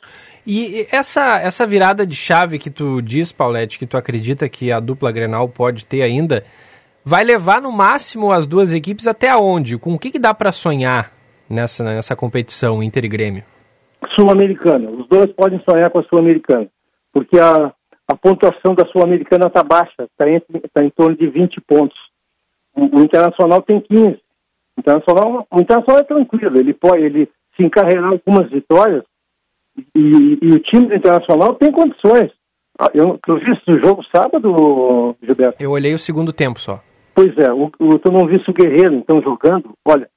E essa, essa virada de chave que tu diz, Paulette, que tu acredita que a dupla Grenal pode ter ainda, vai levar no máximo as duas equipes até onde? Com o que, que dá para sonhar nessa, nessa competição Inter e Grêmio? Sul-Americana. Os dois podem sonhar com a Sul-Americana, porque a, a pontuação da Sul-Americana está baixa, está em, tá em torno de 20 pontos. O, o Internacional tem 15. O Internacional, o Internacional é tranquilo, ele pode ele se encarregar algumas vitórias e, e, o time do Internacional tem condições. Ah, eu, eu vi esse jogo sábado, Gilberto. Eu olhei o segundo tempo só. Pois é, o, o, tu não viste o Guerreiro, então, jogando. Olha, o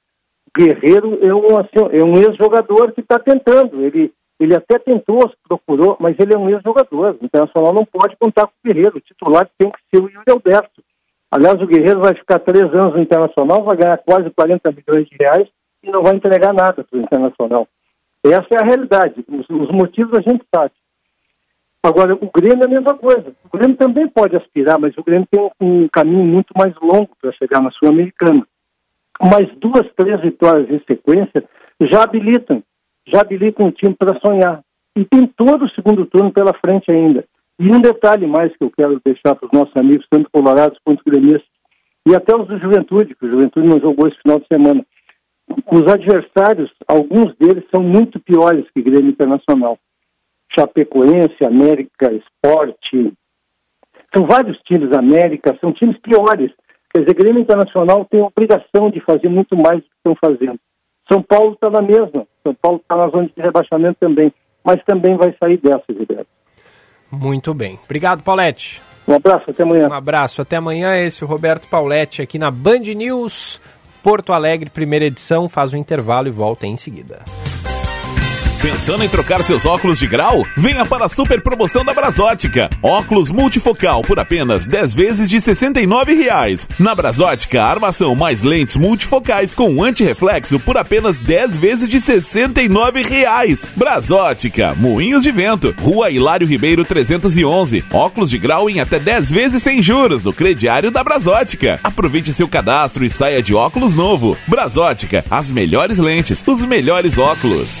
Guerreiro é um, assim, é um ex-jogador que está tentando. Ele, ele até tentou, procurou, mas ele é um ex-jogador. O Internacional não pode contar com o Guerreiro. O titular tem que ser o Yuri Alberto. Aliás, o Guerreiro vai ficar três anos no Internacional, vai ganhar quase 40 milhões de reais e não vai entregar nada para o Internacional. Essa é a realidade. Os, os, motivos a gente sabe. Agora, o Grêmio é a mesma coisa. O Grêmio também pode aspirar, mas o Grêmio tem um, um caminho muito mais longo para chegar na Sul-Americana. Mas duas, três vitórias em sequência já habilitam, já habilitam o time para sonhar. E tem todo o segundo turno pela frente ainda. E um detalhe mais que eu quero deixar para os nossos amigos, tanto colorados quanto gremistas, e até os do Juventude, que o Juventude não jogou esse final de semana os adversários, alguns deles são muito piores que Grêmio Internacional. Chapecoense, América, Esporte, são vários times, América, são times piores. Quer dizer, Grêmio Internacional tem a obrigação de fazer muito mais do que estão fazendo. São Paulo está na mesma, São Paulo está na zona de rebaixamento também, mas também vai sair dessa, Gilberto. Muito bem. Obrigado, Paulette. Um abraço, até amanhã. Um abraço, até amanhã. Esse é o Roberto Pauletti aqui na Band News. Porto Alegre, primeira edição, faz um intervalo e volta em seguida. Pensando em trocar seus óculos de grau? Venha para a super promoção da Brasótica. Óculos multifocal por apenas 10 vezes de 69 reais. Na Brasótica, armação mais lentes multifocais com antirreflexo por apenas 10 vezes de 69 reais. Brasótica, Moinhos de Vento, Rua Hilário Ribeiro 311. Óculos de grau em até 10 vezes sem juros do crediário da Brasótica. Aproveite seu cadastro e saia de óculos novo. Brasótica, as melhores lentes, os melhores óculos.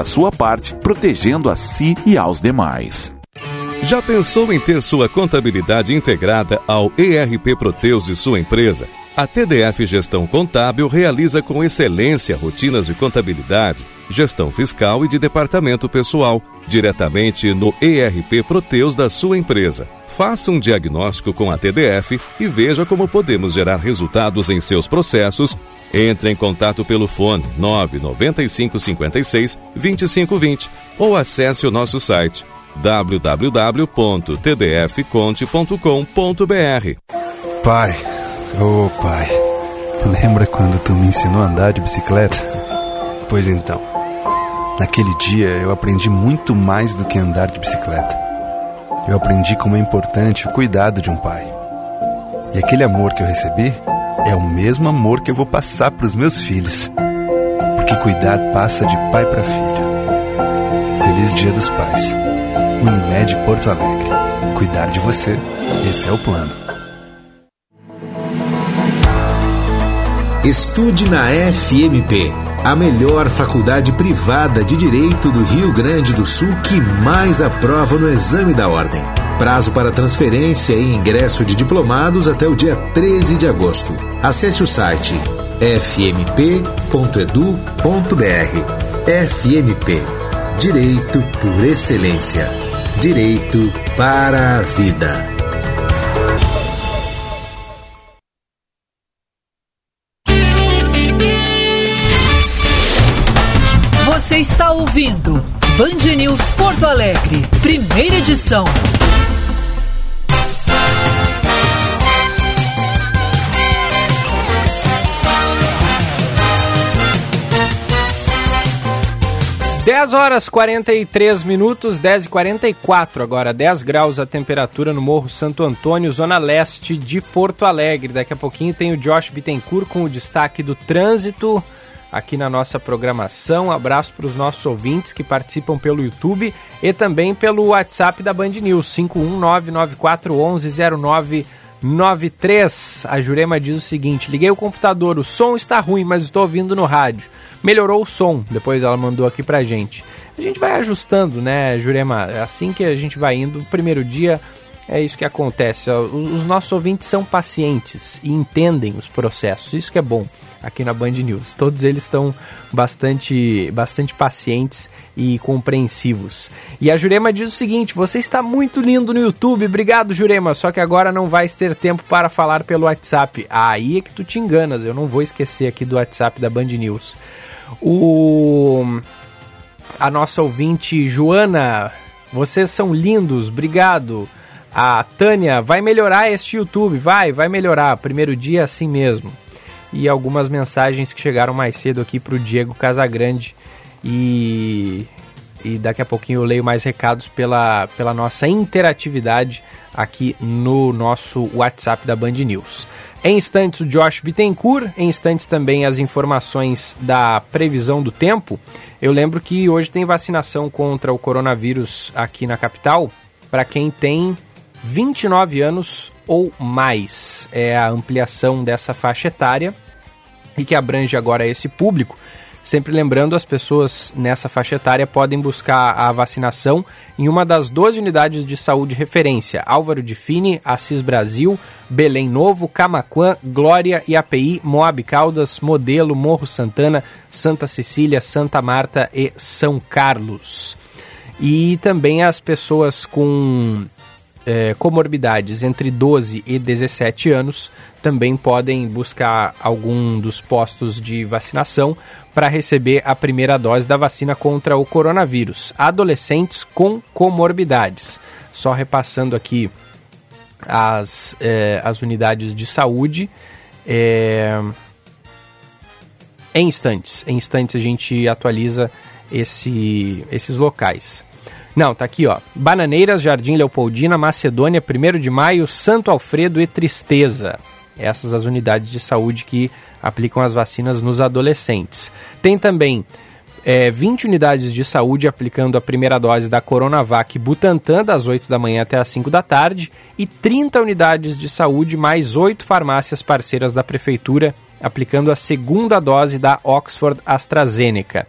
a sua parte, protegendo a si e aos demais. Já pensou em ter sua contabilidade integrada ao ERP Proteus de sua empresa? A TDF Gestão Contábil realiza com excelência rotinas de contabilidade, gestão fiscal e de departamento pessoal, diretamente no ERP Proteus da sua empresa. Faça um diagnóstico com a TDF e veja como podemos gerar resultados em seus processos. Entre em contato pelo fone 995 56 2520 ou acesse o nosso site www.tdfconte.com.br. Pai, ô oh pai, lembra quando tu me ensinou a andar de bicicleta? Pois então, naquele dia eu aprendi muito mais do que andar de bicicleta. Eu aprendi como é importante o cuidado de um pai. E aquele amor que eu recebi é o mesmo amor que eu vou passar para os meus filhos. Porque cuidar passa de pai para filho. Feliz Dia dos Pais. Unimed Porto Alegre. Cuidar de você, esse é o plano. Estude na FMP, a melhor faculdade privada de direito do Rio Grande do Sul que mais aprova no exame da ordem. Prazo para transferência e ingresso de diplomados até o dia 13 de agosto. Acesse o site fmp.edu.br. FMP Direito por Excelência. Direito para a Vida. Você está ouvindo Band News Porto Alegre, primeira edição. Dez horas 43 minutos, 10 e 44 agora, 10 graus a temperatura no Morro Santo Antônio, zona leste de Porto Alegre. Daqui a pouquinho tem o Josh Bittencourt com o destaque do trânsito aqui na nossa programação. Um abraço para os nossos ouvintes que participam pelo YouTube e também pelo WhatsApp da Band News, 51994110993. A Jurema diz o seguinte: liguei o computador, o som está ruim, mas estou ouvindo no rádio. Melhorou o som, depois ela mandou aqui pra gente. A gente vai ajustando, né, Jurema? É assim que a gente vai indo. Primeiro dia é isso que acontece. Os nossos ouvintes são pacientes e entendem os processos. Isso que é bom aqui na Band News. Todos eles estão bastante, bastante pacientes e compreensivos. E a Jurema diz o seguinte: você está muito lindo no YouTube, obrigado, Jurema. Só que agora não vais ter tempo para falar pelo WhatsApp. Aí é que tu te enganas, eu não vou esquecer aqui do WhatsApp da Band News. O a nossa ouvinte Joana, vocês são lindos, obrigado. A Tânia, vai melhorar este YouTube, vai, vai melhorar. Primeiro dia assim mesmo e algumas mensagens que chegaram mais cedo aqui para o Diego Casagrande e, e daqui a pouquinho eu leio mais recados pela, pela nossa interatividade aqui no nosso WhatsApp da Band News. Em instantes o Josh Bittencourt, em instantes também as informações da previsão do tempo. Eu lembro que hoje tem vacinação contra o coronavírus aqui na capital para quem tem 29 anos ou mais. É a ampliação dessa faixa etária e que abrange agora esse público. Sempre lembrando, as pessoas nessa faixa etária podem buscar a vacinação em uma das 12 unidades de saúde referência: Álvaro de Fini, Assis Brasil, Belém Novo, Camaquã, Glória e API, Moab Caldas, Modelo, Morro Santana, Santa Cecília, Santa Marta e São Carlos. E também as pessoas com é, comorbidades entre 12 e 17 anos também podem buscar algum dos postos de vacinação para receber a primeira dose da vacina contra o coronavírus. Adolescentes com comorbidades. Só repassando aqui as, é, as unidades de saúde. É, em instantes, em instantes a gente atualiza esse, esses locais. Não, tá aqui, ó. Bananeiras, Jardim Leopoldina, Macedônia, 1 de Maio, Santo Alfredo e Tristeza. Essas as unidades de saúde que aplicam as vacinas nos adolescentes. Tem também é, 20 unidades de saúde aplicando a primeira dose da Coronavac Butantan, das 8 da manhã até as 5 da tarde, e 30 unidades de saúde, mais 8 farmácias parceiras da Prefeitura, aplicando a segunda dose da Oxford AstraZeneca.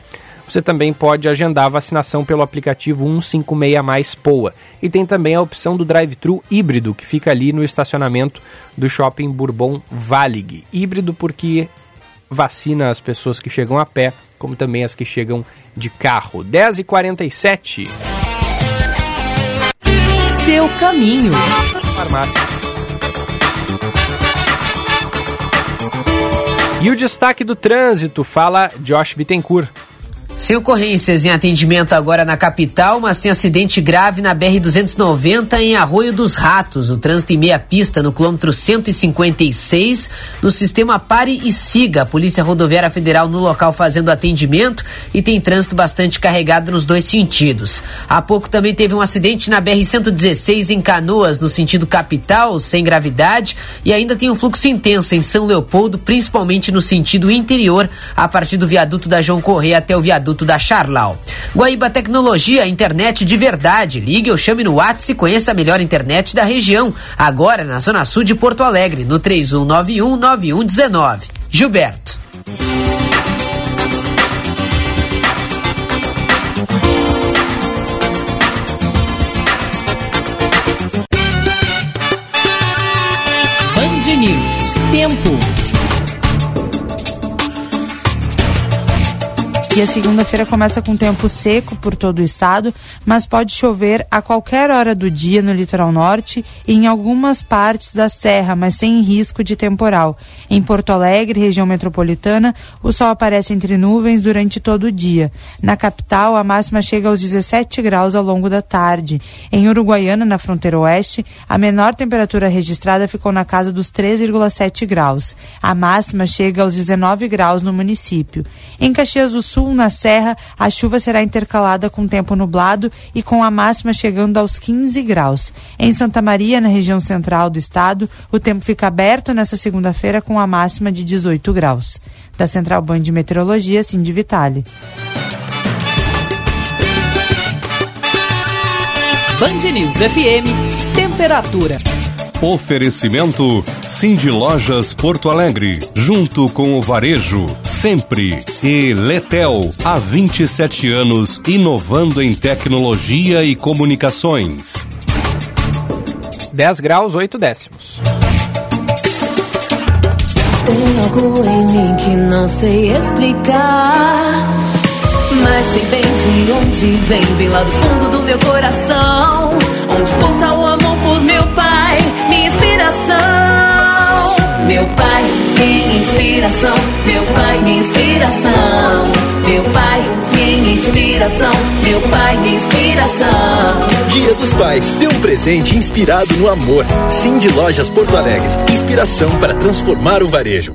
Você também pode agendar a vacinação pelo aplicativo 156 Mais Poa. E tem também a opção do drive-thru híbrido, que fica ali no estacionamento do Shopping Bourbon Valig. Híbrido porque vacina as pessoas que chegam a pé, como também as que chegam de carro. 10h47. Seu caminho. Farmácia. E o destaque do trânsito fala Josh Bittencourt. Sem ocorrências em atendimento agora na capital, mas tem acidente grave na BR-290 em Arroio dos Ratos. O trânsito em meia pista no quilômetro 156, no sistema Pare e Siga. A Polícia Rodoviária Federal no local fazendo atendimento e tem trânsito bastante carregado nos dois sentidos. Há pouco também teve um acidente na BR-116 em Canoas, no sentido capital, sem gravidade, e ainda tem um fluxo intenso em São Leopoldo, principalmente no sentido interior, a partir do viaduto da João Correia até o viaduto viaduto da Charlau. Guaíba Tecnologia, internet de verdade. Ligue ou chame no WhatsApp e conheça a melhor internet da região. Agora na Zona Sul de Porto Alegre, no 3191 9119. Gilberto. Band News. Tempo. E a segunda-feira começa com tempo seco por todo o estado, mas pode chover a qualquer hora do dia no litoral norte e em algumas partes da serra, mas sem risco de temporal. Em Porto Alegre, região metropolitana, o sol aparece entre nuvens durante todo o dia. Na capital, a máxima chega aos 17 graus ao longo da tarde. Em Uruguaiana, na fronteira oeste, a menor temperatura registrada ficou na casa dos 3,7 graus. A máxima chega aos 19 graus no município. Em Caxias do Sul, sul, na Serra, a chuva será intercalada com tempo nublado e com a máxima chegando aos 15 graus. Em Santa Maria, na região central do estado, o tempo fica aberto nesta segunda-feira com a máxima de 18 graus. Da Central Band de Meteorologia, Cindy Vitale. Band News FM, temperatura. Oferecimento Cindy Lojas Porto Alegre, junto com o varejo, sempre. E Letel, há 27 anos, inovando em tecnologia e comunicações. 10 graus, 8 décimos. Tem algo em mim que não sei explicar. Mas sei bem de onde vem, vem lá do fundo do meu coração. Onde pulsa o amor Meu pai, minha inspiração. Meu pai, minha inspiração. Meu pai, minha inspiração. Meu pai, minha inspiração. Dia dos Pais, dê um presente inspirado no amor. Sim de Lojas Porto Alegre. Inspiração para transformar o varejo.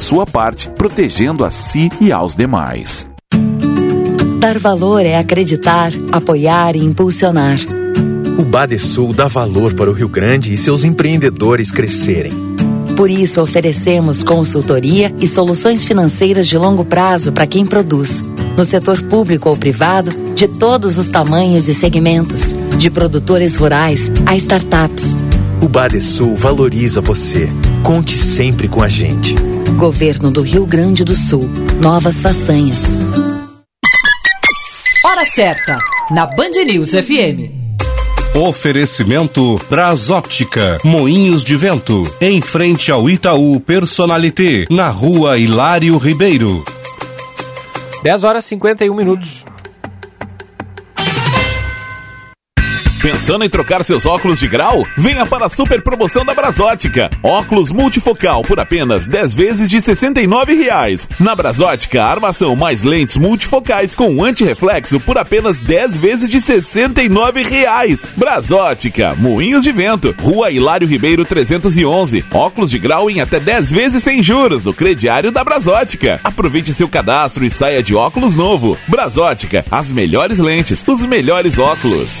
sua parte, protegendo a si e aos demais. Dar valor é acreditar, apoiar e impulsionar. O Badesul dá valor para o Rio Grande e seus empreendedores crescerem. Por isso, oferecemos consultoria e soluções financeiras de longo prazo para quem produz, no setor público ou privado, de todos os tamanhos e segmentos, de produtores rurais a startups. O Badesul valoriza você. Conte sempre com a gente. Governo do Rio Grande do Sul. Novas façanhas. Hora certa, na Band News FM. Oferecimento Brasóptica, Moinhos de Vento, em frente ao Itaú Personalité, na rua Hilário Ribeiro. 10 horas e 51 minutos. Pensando em trocar seus óculos de grau? Venha para a super promoção da Brasótica. Óculos multifocal por apenas 10 vezes de 69 reais. Na Brasótica, armação mais lentes multifocais com anti-reflexo por apenas 10 vezes de 69 reais. Brasótica, Moinhos de Vento, Rua Hilário Ribeiro 311. Óculos de grau em até 10 vezes sem juros no crediário da Brasótica. Aproveite seu cadastro e saia de óculos novo. Brasótica, as melhores lentes, os melhores óculos.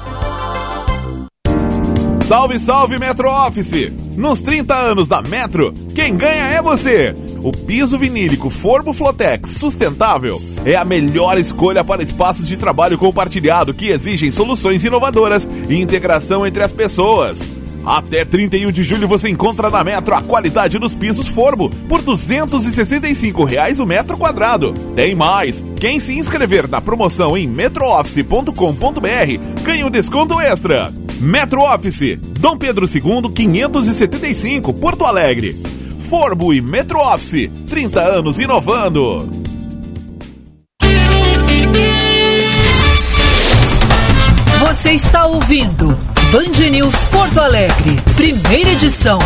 Salve, salve, Metro Office! Nos 30 anos da Metro, quem ganha é você! O piso vinílico Formo Flotex sustentável é a melhor escolha para espaços de trabalho compartilhado que exigem soluções inovadoras e integração entre as pessoas. Até 31 de julho você encontra na Metro a qualidade dos pisos Formo por 265 reais o metro quadrado. Tem mais! Quem se inscrever na promoção em metrooffice.com.br ganha um desconto extra. Metro Office, Dom Pedro II 575, Porto Alegre. Forbo e Metro Office, 30 anos inovando. Você está ouvindo Band News Porto Alegre, primeira edição.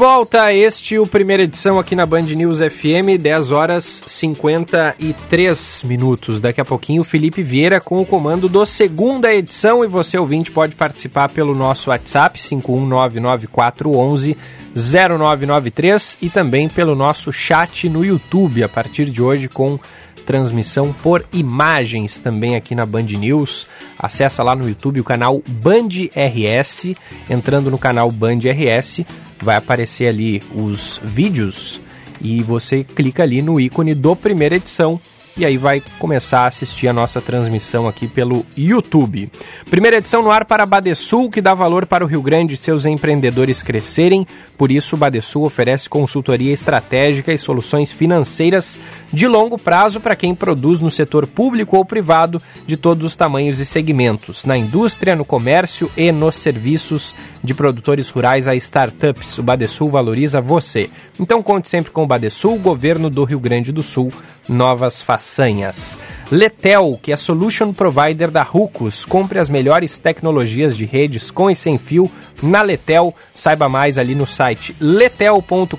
Volta, este o primeira edição aqui na Band News FM, 10 horas 53 minutos. Daqui a pouquinho, Felipe Vieira com o comando do segunda edição e você ouvinte pode participar pelo nosso WhatsApp 51994110993 e também pelo nosso chat no YouTube a partir de hoje com transmissão por imagens também aqui na Band News. Acessa lá no YouTube o canal Band RS. Entrando no canal Band RS, vai aparecer ali os vídeos e você clica ali no ícone do primeira edição e aí vai começar a assistir a nossa transmissão aqui pelo YouTube. Primeira edição no ar para Badesul, que dá valor para o Rio Grande e seus empreendedores crescerem. Por isso, Badesul oferece consultoria estratégica e soluções financeiras de longo prazo para quem produz no setor público ou privado de todos os tamanhos e segmentos, na indústria, no comércio e nos serviços de produtores rurais a startups. O Badesul valoriza você. Então conte sempre com o Badesul, governo do Rio Grande do Sul, novas façanhas. Letel, que é solution provider da Rucos, compre as melhores tecnologias de redes com e sem fio na Letel. Saiba mais ali no site letel.com.br.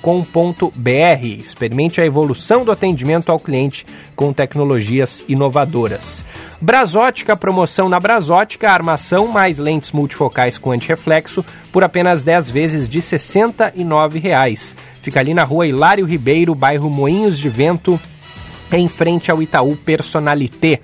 Experimente a evolução do atendimento ao cliente com tecnologias inovadoras. Brasótica, promoção na Brasótica, armação mais lentes multifocais com antirreflexo por apenas 10 vezes de R$ 69,00. Fica ali na rua Hilário Ribeiro, bairro Moinhos de Vento, em frente ao Itaú Personalité.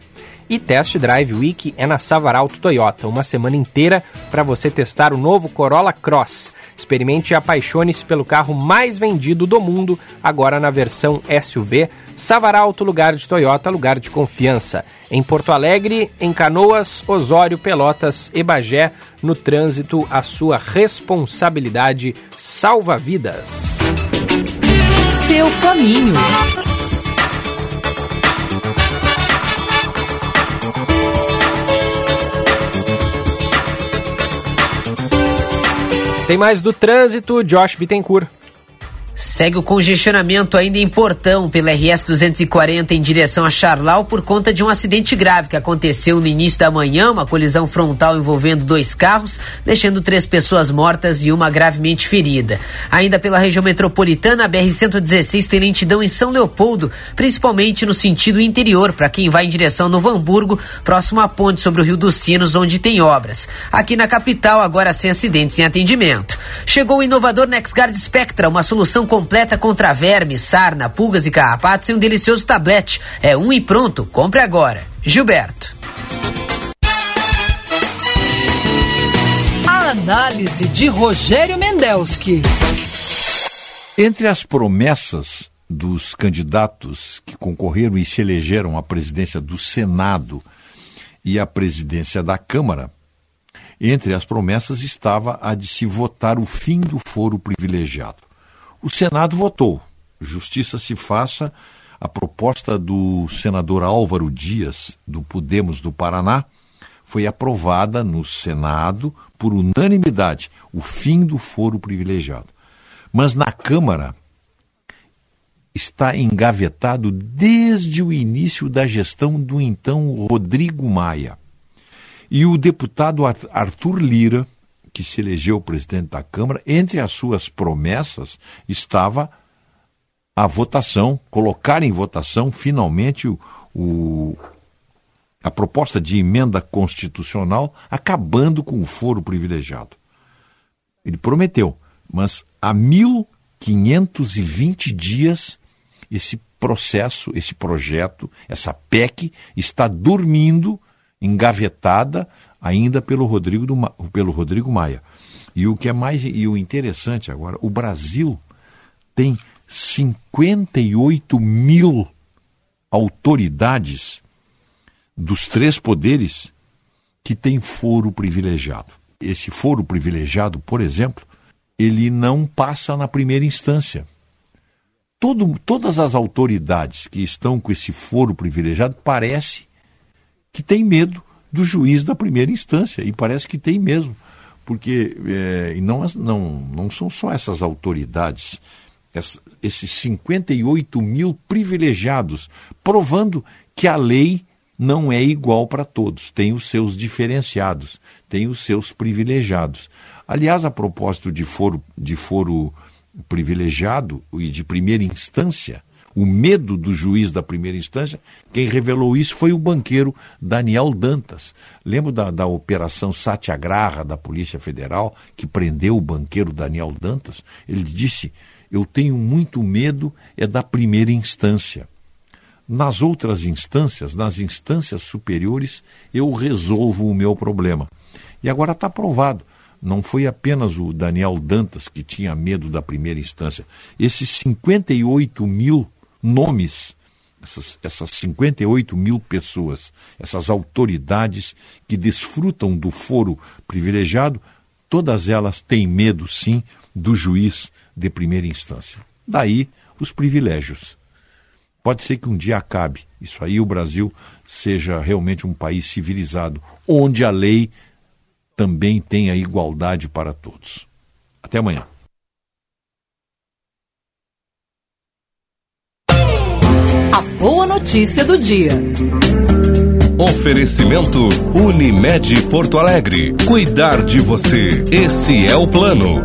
E Test Drive Week é na Savaralto Toyota, uma semana inteira para você testar o novo Corolla Cross. Experimente e apaixone-se pelo carro mais vendido do mundo, agora na versão SUV. Savaralto, lugar de Toyota, lugar de confiança. Em Porto Alegre, em Canoas, Osório, Pelotas e Bagé, no trânsito, a sua responsabilidade salva vidas. Seu caminho. Tem mais do trânsito, Josh Bittencourt. Segue o congestionamento ainda em Portão pela RS 240 em direção a Charlau por conta de um acidente grave que aconteceu no início da manhã, uma colisão frontal envolvendo dois carros, deixando três pessoas mortas e uma gravemente ferida. Ainda pela região metropolitana, a BR 116 tem lentidão em São Leopoldo, principalmente no sentido interior para quem vai em direção a Novo Hamburgo, próximo à ponte sobre o Rio dos Sinos, onde tem obras. Aqui na capital, agora sem acidentes em atendimento. Chegou o inovador NexGuard Spectra, uma solução completa contra vermes, sarna, pulgas e carrapatos em um delicioso tablete. É um e pronto. Compre agora. Gilberto. A análise de Rogério Mendelski. Entre as promessas dos candidatos que concorreram e se elegeram à presidência do Senado e à presidência da Câmara, entre as promessas estava a de se votar o fim do foro privilegiado. O Senado votou. Justiça se faça. A proposta do senador Álvaro Dias, do Podemos do Paraná, foi aprovada no Senado por unanimidade o fim do foro privilegiado. Mas na Câmara está engavetado desde o início da gestão do então Rodrigo Maia. E o deputado Arthur Lira que se elegeu presidente da Câmara, entre as suas promessas estava a votação, colocar em votação finalmente o, o, a proposta de emenda constitucional acabando com o foro privilegiado. Ele prometeu, mas há 1520 dias esse processo, esse projeto, essa PEC está dormindo, engavetada, ainda pelo Rodrigo, do, pelo Rodrigo Maia. E o que é mais e o interessante agora, o Brasil tem 58 mil autoridades dos três poderes que têm foro privilegiado. Esse foro privilegiado, por exemplo, ele não passa na primeira instância. Todo, todas as autoridades que estão com esse foro privilegiado parece que tem medo do juiz da primeira instância, e parece que tem mesmo, porque é, não, não, não são só essas autoridades, esses 58 mil privilegiados, provando que a lei não é igual para todos, tem os seus diferenciados, tem os seus privilegiados. Aliás, a propósito de foro, de foro privilegiado e de primeira instância, o medo do juiz da primeira instância, quem revelou isso foi o banqueiro Daniel Dantas. Lembro da, da operação Satyagraha da Polícia Federal, que prendeu o banqueiro Daniel Dantas? Ele disse: Eu tenho muito medo é da primeira instância. Nas outras instâncias, nas instâncias superiores, eu resolvo o meu problema. E agora está provado. Não foi apenas o Daniel Dantas que tinha medo da primeira instância. Esses 58 mil nomes, essas, essas 58 mil pessoas, essas autoridades que desfrutam do foro privilegiado, todas elas têm medo, sim, do juiz de primeira instância. Daí os privilégios. Pode ser que um dia acabe. Isso aí o Brasil seja realmente um país civilizado, onde a lei também tenha igualdade para todos. Até amanhã. A boa notícia do dia. Oferecimento Unimed Porto Alegre. Cuidar de você. Esse é o plano.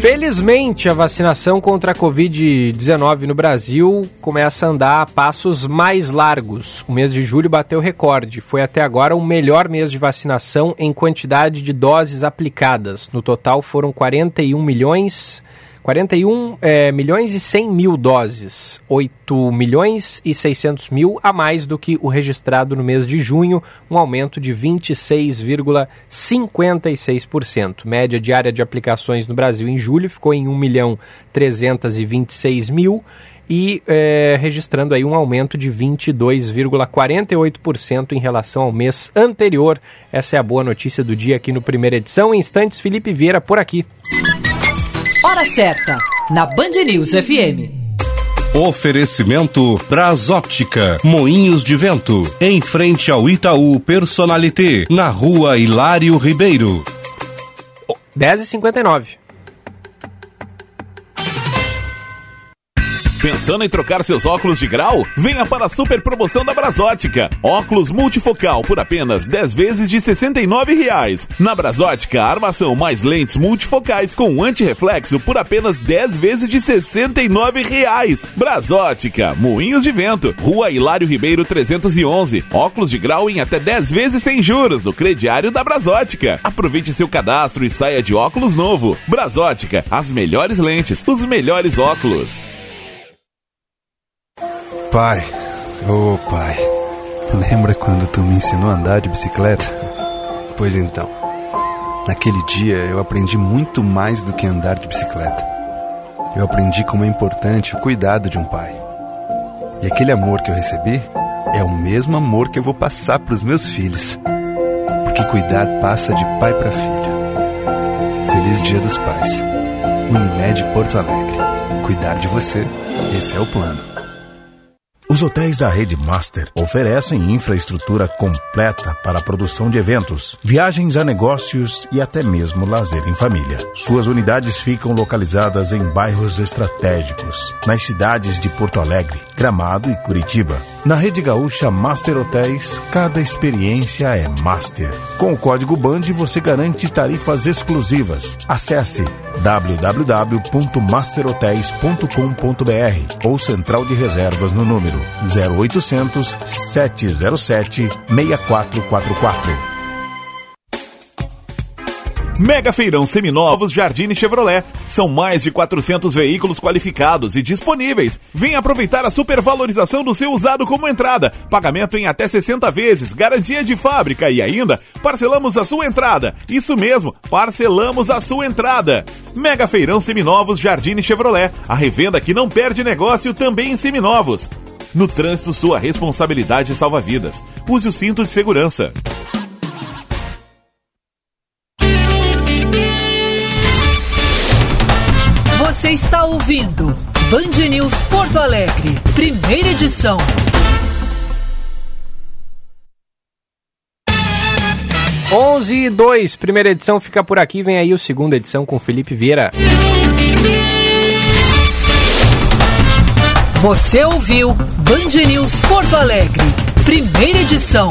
Felizmente, a vacinação contra a Covid-19 no Brasil começa a andar a passos mais largos. O mês de julho bateu recorde. Foi até agora o melhor mês de vacinação em quantidade de doses aplicadas. No total foram 41 milhões 41 é, milhões e 100 mil doses, 8 milhões e 600 mil a mais do que o registrado no mês de junho, um aumento de 26,56%. Média diária de aplicações no Brasil em julho ficou em 1 milhão 326 mil e é, registrando aí um aumento de 22,48% em relação ao mês anterior. Essa é a boa notícia do dia aqui no primeira edição. Em instantes, Felipe Vieira por aqui. Hora certa, na Band News FM. Oferecimento Brasóptica, Moinhos de Vento, em frente ao Itaú Personalité, na rua Hilário Ribeiro. 10h59. Pensando em trocar seus óculos de grau? Venha para a super promoção da Brasótica. Óculos multifocal por apenas 10 vezes de 69 reais. Na Brasótica, armação mais lentes multifocais com antirreflexo por apenas 10 vezes de 69 reais. Brasótica, Moinhos de Vento, Rua Hilário Ribeiro 311. Óculos de grau em até 10 vezes sem juros no crediário da Brasótica. Aproveite seu cadastro e saia de óculos novo. Brasótica, as melhores lentes, os melhores óculos. Pai, ô oh pai, lembra quando tu me ensinou a andar de bicicleta? Pois então, naquele dia eu aprendi muito mais do que andar de bicicleta. Eu aprendi como é importante o cuidado de um pai. E aquele amor que eu recebi é o mesmo amor que eu vou passar para os meus filhos. Porque cuidar passa de pai para filho. Feliz Dia dos Pais. Unimed Porto Alegre. Cuidar de você, esse é o plano. Os hotéis da Rede Master oferecem infraestrutura completa para a produção de eventos, viagens a negócios e até mesmo lazer em família. Suas unidades ficam localizadas em bairros estratégicos, nas cidades de Porto Alegre, Gramado e Curitiba. Na Rede Gaúcha Master Hotéis, cada experiência é master. Com o código BAND você garante tarifas exclusivas. Acesse www.masterhotels.com.br ou central de reservas no número 0800 707 6444. Mega Feirão Seminovos Jardine Chevrolet. São mais de 400 veículos qualificados e disponíveis. Venha aproveitar a supervalorização do seu usado como entrada. Pagamento em até 60 vezes, garantia de fábrica e ainda parcelamos a sua entrada. Isso mesmo, parcelamos a sua entrada. Mega Feirão Seminovos Jardine Chevrolet. A revenda que não perde negócio também em seminovos. No trânsito, sua responsabilidade salva vidas. Use o cinto de segurança. Você está ouvindo Band News Porto Alegre, primeira edição. Onze e 2, primeira edição fica por aqui, vem aí o segunda edição com Felipe Vieira. Você ouviu Band News Porto Alegre, primeira edição.